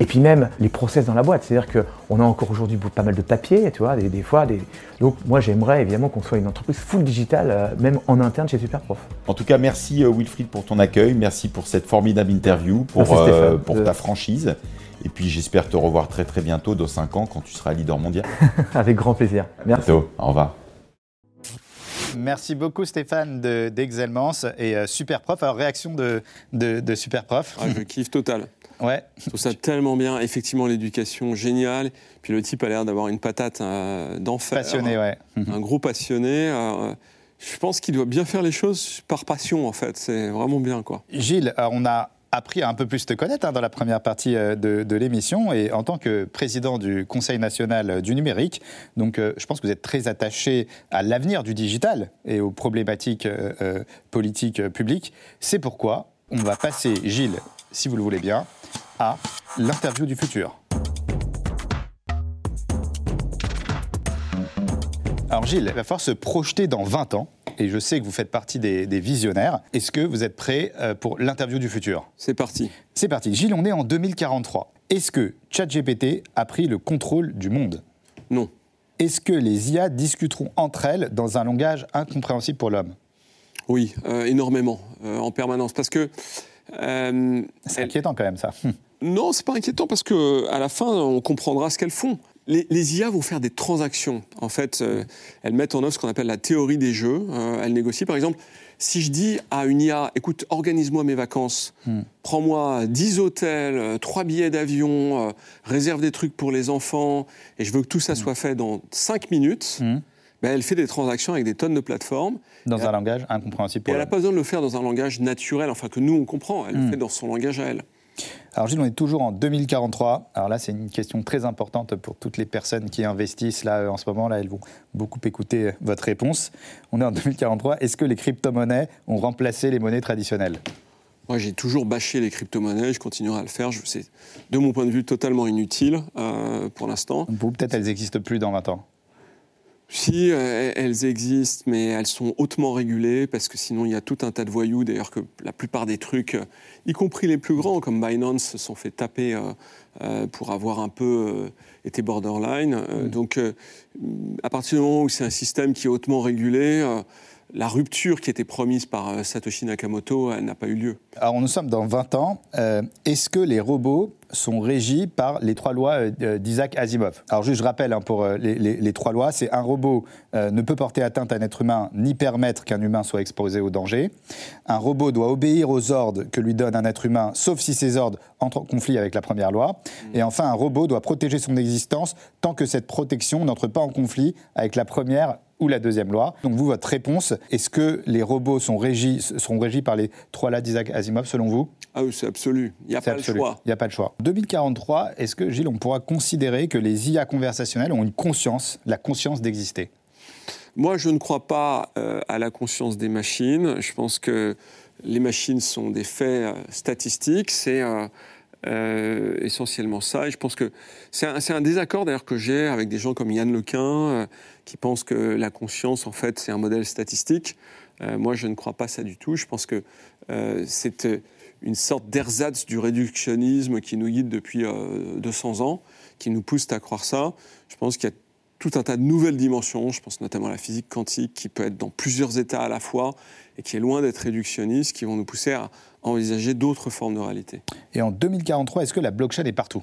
Et puis même les process dans la boîte. C'est-à-dire qu'on a encore aujourd'hui pas mal de papier, tu vois, des, des fois. Des... Donc moi, j'aimerais évidemment qu'on soit une entreprise full digitale, euh, même en interne chez Superprof. En tout cas, merci euh, Wilfried pour ton accueil, merci pour cette formidable interview, pour, Merci, euh, pour De- ta franchise. Et puis j'espère te revoir très très bientôt, dans 5 ans, quand tu seras leader mondial. [laughs] Avec grand plaisir. Merci. Bientôt. Au revoir. Merci beaucoup Stéphane de- d'Excelmance et euh, Superprof. Alors réaction de, de, de Superprof? Ah, je kiffe total. Ouais. Je trouve ça tellement bien. Effectivement, l'éducation, géniale. Puis le type a l'air d'avoir une patate euh, d'enfer. Passionné, ouais. Un gros passionné. euh, je pense qu'il doit bien faire les choses par passion, en fait. C'est vraiment bien, quoi. Gilles, euh, on a appris à un peu plus te connaître hein, dans la première partie euh, de, de l'émission et en tant que président du Conseil national du numérique, donc euh, je pense que vous êtes très attaché à l'avenir du digital et aux problématiques euh, politiques publiques. C'est pourquoi on va passer, Gilles, si vous le voulez bien, à l'interview du futur. Alors Gilles, il va falloir se projeter dans 20 ans, et je sais que vous faites partie des, des visionnaires. Est-ce que vous êtes prêt euh, pour l'interview du futur? C'est parti. C'est parti. Gilles, on est en 2043. Est-ce que ChatGPT a pris le contrôle du monde? Non. Est-ce que les IA discuteront entre elles dans un langage incompréhensible pour l'homme? Oui, euh, énormément, euh, en permanence. Parce que. Euh, C'est inquiétant quand même ça. [laughs] Non, c'est pas inquiétant parce que à la fin, on comprendra ce qu'elles font. Les, les IA vont faire des transactions. En fait, euh, elles mettent en œuvre ce qu'on appelle la théorie des jeux. Euh, elles négocient. Par exemple, si je dis à une IA, écoute, organise-moi mes vacances, prends-moi 10 hôtels, 3 billets d'avion, euh, réserve des trucs pour les enfants, et je veux que tout ça soit fait dans 5 minutes, ben, elle fait des transactions avec des tonnes de plateformes. Dans un langage incompréhensible Et elle n'a pas besoin de le faire dans un langage naturel, enfin que nous on comprend. Elle le Hmm. fait dans son langage à elle. Alors Gilles, on est toujours en 2043. Alors là, c'est une question très importante pour toutes les personnes qui investissent là euh, en ce moment. Là, elles vont beaucoup écouter euh, votre réponse. On est en 2043. Est-ce que les crypto-monnaies ont remplacé les monnaies traditionnelles? Moi, j'ai toujours bâché les crypto-monnaies, je continuerai à le faire. C'est, de mon point de vue, totalement inutile euh, pour l'instant. Peut-être elles n'existent plus dans 20 ans Si, euh, elles existent, mais elles sont hautement régulées, parce que sinon, il y a tout un tas de voyous. D'ailleurs, que la plupart des trucs, y compris les plus grands, comme Binance, se sont fait taper euh, euh, pour avoir un peu euh, été borderline. Euh, Donc, à partir du moment où c'est un système qui est hautement régulé, la rupture qui était promise par euh, Satoshi Nakamoto, elle n'a pas eu lieu. Alors nous sommes dans 20 ans. Euh, Est-ce que les robots sont régis par les trois lois euh, euh, d'Isaac Asimov? Alors juste je rappelle hein, pour euh, les, les- les trois lois, c'est un robot euh, ne peut porter atteinte à un être humain ni permettre qu'un humain soit exposé au danger. Un robot doit obéir aux ordres que lui donne un être humain, sauf si ces ordres entrent en conflit avec la première loi. Et enfin, un robot doit protéger son existence tant que cette protection n'entre pas en conflit avec la première ou la deuxième loi. Donc vous, votre réponse, est-ce que les robots sont régis, seront régis par les trois lois d'Isaac Asimov selon vous? Ah oui, c'est absolu. Il n'y a pas absolu. le choix. Il n'y a pas le choix. 2043, est-ce que, Gilles, on pourra considérer que les IA conversationnelles ont une conscience, la conscience d'exister? Moi, je ne crois pas euh, à la conscience des machines. Je pense que les machines sont des faits euh, statistiques. C'est euh, euh, essentiellement ça. Et je pense que c'est un, désaccord d'ailleurs que j'ai avec des gens comme Yann Lequin euh, qui pensent que la conscience, en fait, c'est un modèle statistique. Euh, moi, je ne crois pas ça du tout. Je pense que c'est une sorte d'ersatz du réductionnisme qui nous guide depuis euh, 200 ans, qui nous pousse à croire ça. Je pense qu'il y a tout un tas de nouvelles dimensions, je pense notamment à la physique quantique, qui peut être dans plusieurs états à la fois et qui est loin d'être réductionniste, qui vont nous pousser à envisager d'autres formes de réalité. Et en 2043, est-ce que la blockchain est partout?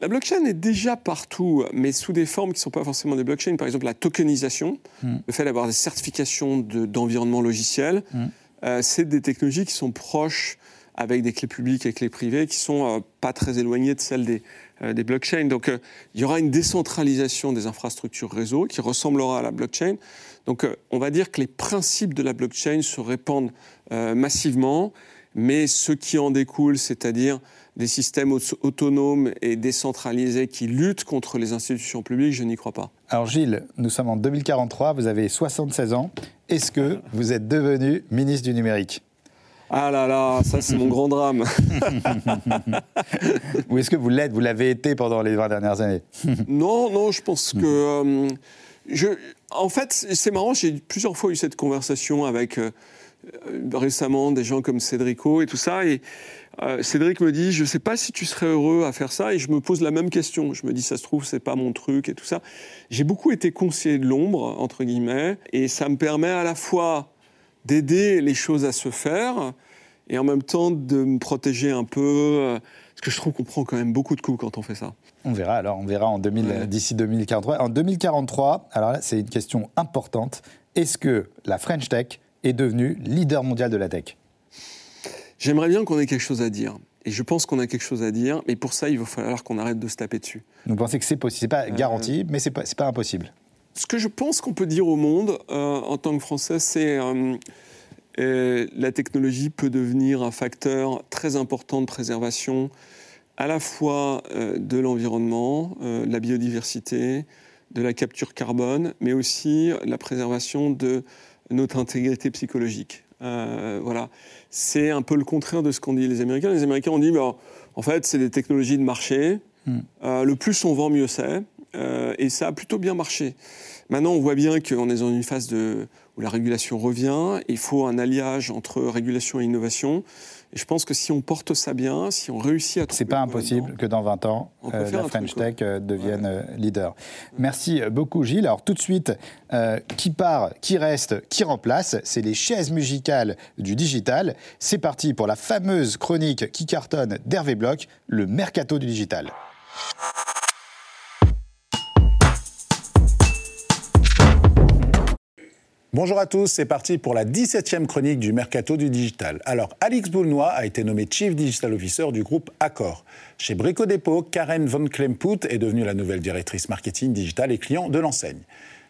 La blockchain est déjà partout, mais sous des formes qui ne sont pas forcément des blockchains. Par exemple, la tokenisation, Mm. le fait d'avoir des certifications de- d'environnement logiciel, Mm. euh, c'est des technologies qui sont proches avec des clés publiques et clés privées qui sont euh, pas très éloignées de celles des, euh, des blockchains. Donc euh, il y aura une décentralisation des infrastructures réseau qui ressemblera à la blockchain. Donc on va dire que les principes de la blockchain se répandent massivement, mais ce qui en découle, c'est-à-dire des systèmes au- autonomes et décentralisés qui luttent contre les institutions publiques, je n'y crois pas. Alors Gilles, nous sommes en 2043, vous avez 76 ans. Est-ce que vous êtes devenu ministre du numérique? Ah là là, ça c'est mon grand drame. [laughs] Ou est-ce que vous l'êtes Vous l'avez été pendant les 20 dernières années? Non, non, je pense que. euh, je, en fait, c'est marrant, j'ai plusieurs fois eu cette conversation avec euh, récemment des gens comme Cédrico et tout ça. Et euh, Cédric me dit Je ne sais pas si tu serais heureux à faire ça. Et je me pose la même question. Je me dis Ça se trouve, c'est pas mon truc et tout ça. J'ai beaucoup été conseiller de l'ombre, entre guillemets. Et ça me permet à la fois d'aider les choses à se faire et en même temps de me protéger un peu. euh, Parce que je trouve qu'on prend quand même beaucoup de coups quand on fait ça. On verra alors, on verra en 2000 d'ici 2043. En 2043, alors là, c'est une question importante. Est-ce que la French Tech est devenue leader mondial de la tech J'aimerais bien qu'on ait quelque chose à dire. Et je pense qu'on a quelque chose à dire, mais pour ça, il va falloir qu'on arrête de se taper dessus. Vous pensez que c'est possible C'est pas garanti, mais c'est pas, pas impossible. Ce que je pense qu'on peut dire au monde, en tant que Français, c'est euh, la technologie peut devenir un facteur très important de préservation à la fois euh, de l'environnement, euh, de la biodiversité, de la capture carbone, mais aussi la préservation de notre intégrité psychologique. voilà, c'est un peu le contraire de ce qu'ont dit les Américains. Les Américains ont dit, bah, en fait, c'est des technologies de marché. Hmm. le plus on vend, mieux c'est. et ça a plutôt bien marché. Maintenant, on voit bien qu'on est dans une phase de, où la régulation revient. Il faut un alliage entre régulation et innovation. Et je pense que si on porte ça bien, si on réussit à... C'est pas impossible que dans 20 ans, euh, la French Tech euh, devienne euh, leader. Merci beaucoup Gilles. Alors tout de suite, qui part, qui reste, qui remplace? C'est les chaises musicales du digital. C'est parti pour la fameuse chronique qui cartonne d'Hervé Bloch, le mercato du digital. Bonjour à tous, c'est parti pour la 17e chronique du Mercato du Digital. Alors, Alix Boulnois a été nommé Chief Digital Officer du groupe Accor. Chez Brico Dépôt, Karen Von Klemput est devenue la nouvelle directrice marketing digital et client de l'enseigne.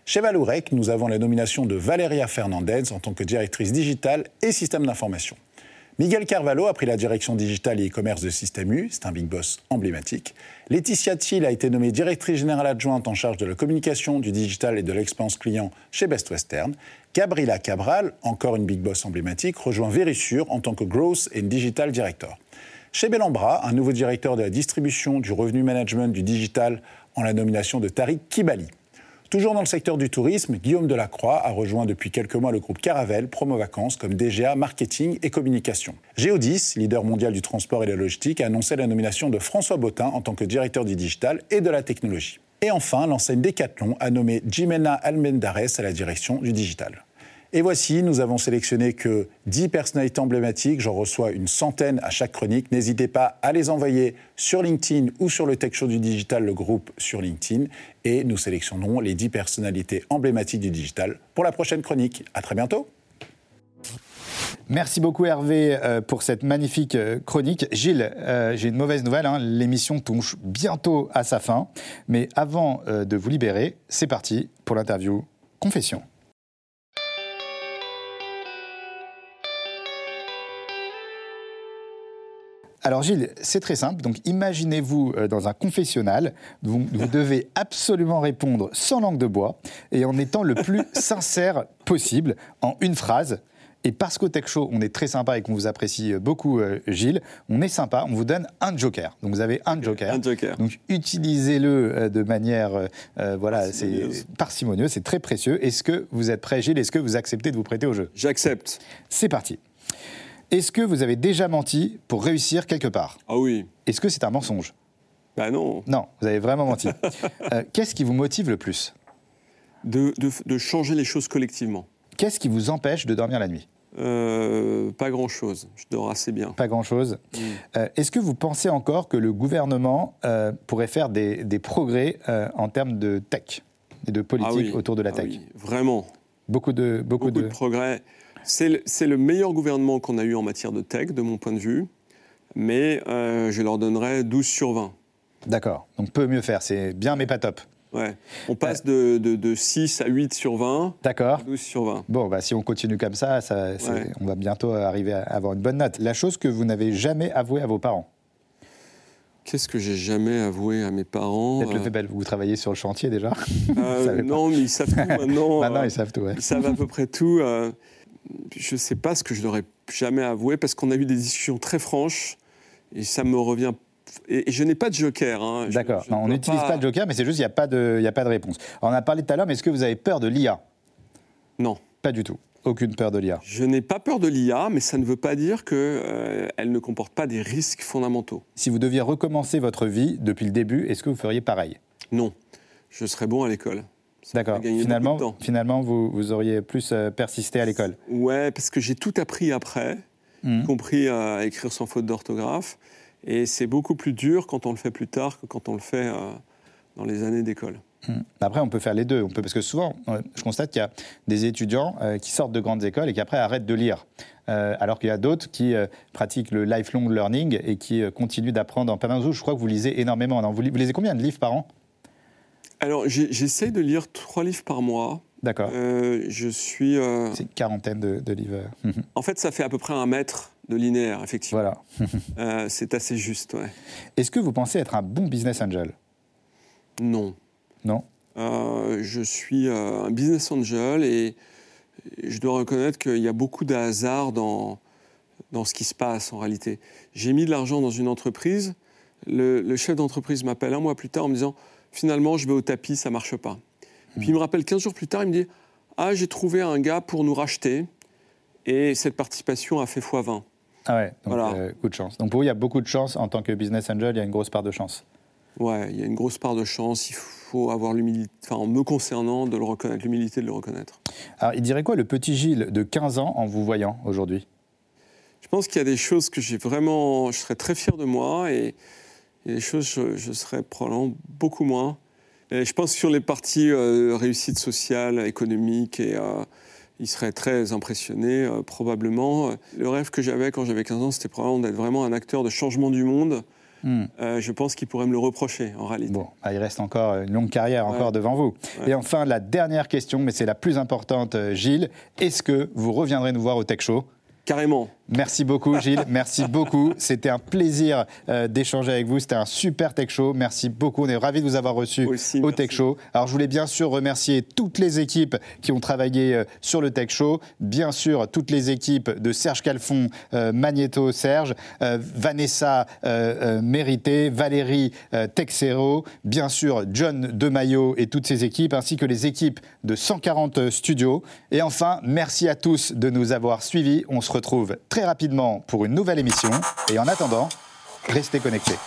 Chez Valourec, nous avons la nomination de Valeria Fernandez en tant que directrice digitale et système d'information. Miguel Carvalho a pris la direction digitale et e-commerce de Système U, c'est un big boss emblématique. Laetitia Thiel a été nommée directrice générale adjointe en charge de la communication, du digital et de l'expérience client chez Best Western. Gabriela Cabral, encore une big boss emblématique, rejoint Verisure en tant que Growth and Digital Director. Chez Bellambra, un nouveau directeur de la distribution, du revenu management, du digital en la nomination de Tariq Kibali. Toujours dans le secteur du tourisme, Guillaume Delacroix a rejoint depuis quelques mois le groupe Caravel, Promo Vacances, comme DGA Marketing et Communication. Géodis, leader mondial du transport et de la logistique, a annoncé la nomination de François Bottin en tant que directeur du digital et de la technologie. Et enfin, l'enseigne Decathlon a nommé Jimena Almendares à la direction du digital. Et voici, nous avons sélectionné que 10 personnalités emblématiques. J'en reçois une centaine à chaque chronique. N'hésitez pas à les envoyer sur LinkedIn ou sur le Tech Show du Digital, le groupe sur LinkedIn. Et nous sélectionnerons les 10 personnalités emblématiques du digital pour la prochaine chronique. À très bientôt. Merci beaucoup Hervé euh, pour cette magnifique euh, chronique. Gilles, euh, j'ai une mauvaise nouvelle, hein. l'émission touche bientôt à sa fin. Mais avant de vous libérer, c'est parti pour l'interview Confession. Alors Gilles, c'est très simple. Donc imaginez-vous euh, dans un confessionnal, vous, vous devez absolument répondre sans langue de bois et en étant le plus [laughs] sincère possible, en une phrase. Et parce qu'au Tech Show, on est très sympa et qu'on vous apprécie euh, beaucoup, euh, Gilles, on est sympa, on vous donne un joker. Donc vous avez un joker. Un joker. Donc utilisez-le de manière, voilà, c'est parcimonieuse, c'est très précieux. Est-ce que vous êtes prêt, Gilles? Est-ce que vous acceptez de vous prêter au jeu? J'accepte. C'est parti. Est-ce que vous avez déjà menti pour réussir quelque part? Ah oui. Est-ce que c'est un mensonge? Bah non. Non, vous avez vraiment menti. [laughs] Euh, qu'est-ce qui vous motive le plus? De, changer les choses collectivement. Qu'est-ce qui vous empêche de dormir la nuit? Euh, pas grand-chose. Je dors assez bien. Pas grand-chose. Mm. Euh, est-ce que vous pensez encore que le gouvernement pourrait faire des, progrès en termes de tech et de politique ah autour de la ah tech? oui, Vraiment. Beaucoup de, beaucoup, beaucoup de... progrès. C'est le, meilleur gouvernement qu'on a eu en matière de tech, de mon point de vue, mais euh, je leur donnerais 12 sur 20. D'accord, donc peut mieux faire, c'est bien mais pas top. Ouais. On passe de, de, 6 à 8 sur 20. D'accord. 12 sur 20. Bon, bah, si on continue comme ça, ça on va bientôt arriver à avoir une bonne note. La chose que vous n'avez jamais avouée à vos parents? Qu'est-ce que j'ai jamais avoué à mes parents Peut-être le fait que vous travaillez sur le chantier déjà euh, [laughs] Non, mais ils savent tout maintenant. [laughs] maintenant, ils savent tout. Ouais. Ils savent à peu près tout. Je ne sais pas ce que je n'aurais jamais avoué parce qu'on a eu des discussions très franches et ça me revient. Et, je n'ai pas de joker. Hein. D'accord. On n'utilise pas... de joker, mais c'est juste qu'il n'y a, pas de, a pas de réponse. on a parlé tout à l'heure, mais est-ce que vous avez peur de l'IA Non. Pas du tout. Aucune peur de l'IA. Je n'ai pas peur de l'IA, mais ça ne veut pas dire qu'elle euh, ne comporte pas des risques fondamentaux. Si vous deviez recommencer votre vie depuis le début, est-ce que vous feriez pareil? Non. Je serais bon à l'école. D'accord. Finalement, finalement vous, vous, auriez plus euh, persisté à l'école Ouais, parce que j'ai tout appris après, y mmh. compris à écrire sans faute d'orthographe. Et c'est beaucoup plus dur quand on le fait plus tard que quand on le fait euh, dans les années d'école. Hmm. Après, on peut faire les deux. On peut, parce que souvent, je constate qu'il y a des étudiants euh, qui sortent de grandes écoles et qui après arrêtent de lire. Euh, alors qu'il y a d'autres qui pratiquent le lifelong learning et qui continuent d'apprendre en permanence. Je crois que vous lisez énormément. vous, lisez combien de livres par an? Alors, j'essaie de lire trois livres par mois. D'accord. je suis. C'est une quarantaine de, livres. en fait, ça fait à peu près un mètre de linéaire, effectivement. Voilà. [laughs] c'est assez juste, ouais. Est-ce que vous pensez être un bon business angel? Non. Non? Euh, je suis euh, un business angel et je dois reconnaître qu'il y a beaucoup de hasard dans, dans ce qui se passe en réalité. J'ai mis de l'argent dans une entreprise, le, chef d'entreprise m'appelle un mois plus tard en me disant finalement je vais au tapis, ça marche pas. Puis il me rappelle 15 jours plus tard, il me dit ah j'ai trouvé un gars pour nous racheter et cette participation a fait x20. Ah ouais, donc voilà. Euh, coup de chance. Donc pour vous, il y a beaucoup de chance en tant que business angel, il y a une grosse part de chance. Ouais, il y a une grosse part de chance. Il faut avoir l'humilité, enfin, en me concernant, de le reconnaître, l'humilité de le reconnaître. Alors, il dirait quoi le petit Gilles de 15 ans en vous voyant aujourd'hui? Je pense qu'il y a des choses que j'ai vraiment. Je serais très fier de moi et, il y a des choses je, je serais probablement beaucoup moins. Et je pense que sur les parties euh, réussite sociale, économique, et, euh, il serait très impressionné, euh, probablement. Le rêve que j'avais quand j'avais 15 ans, c'était probablement d'être vraiment un acteur de changement du monde Hmm. Euh, je pense qu'il pourrait me le reprocher en réalité. Bon, bah, il reste encore une longue carrière encore devant vous. Et enfin, la dernière question, mais c'est la plus importante, Gilles. Est-ce que vous reviendrez nous voir au Tech Show? Carrément. Merci beaucoup, Gilles. Merci beaucoup. C'était un plaisir euh, d'échanger avec vous. C'était un super Tech Show. Merci beaucoup. On est ravis de vous avoir reçu au Tech Show. Alors, je voulais bien sûr remercier toutes les équipes qui ont travaillé euh, sur le Tech Show. Bien sûr, toutes les équipes de Serge Calfon, euh, Magneto Serge, Vanessa Mérité, Valérie Texero, bien sûr, John Demaillot et toutes ses équipes, ainsi que les équipes de 140 studios. Et enfin, merci à tous de nous avoir suivis. On se retrouve très rapidement pour une nouvelle émission. Et en attendant, restez connectés.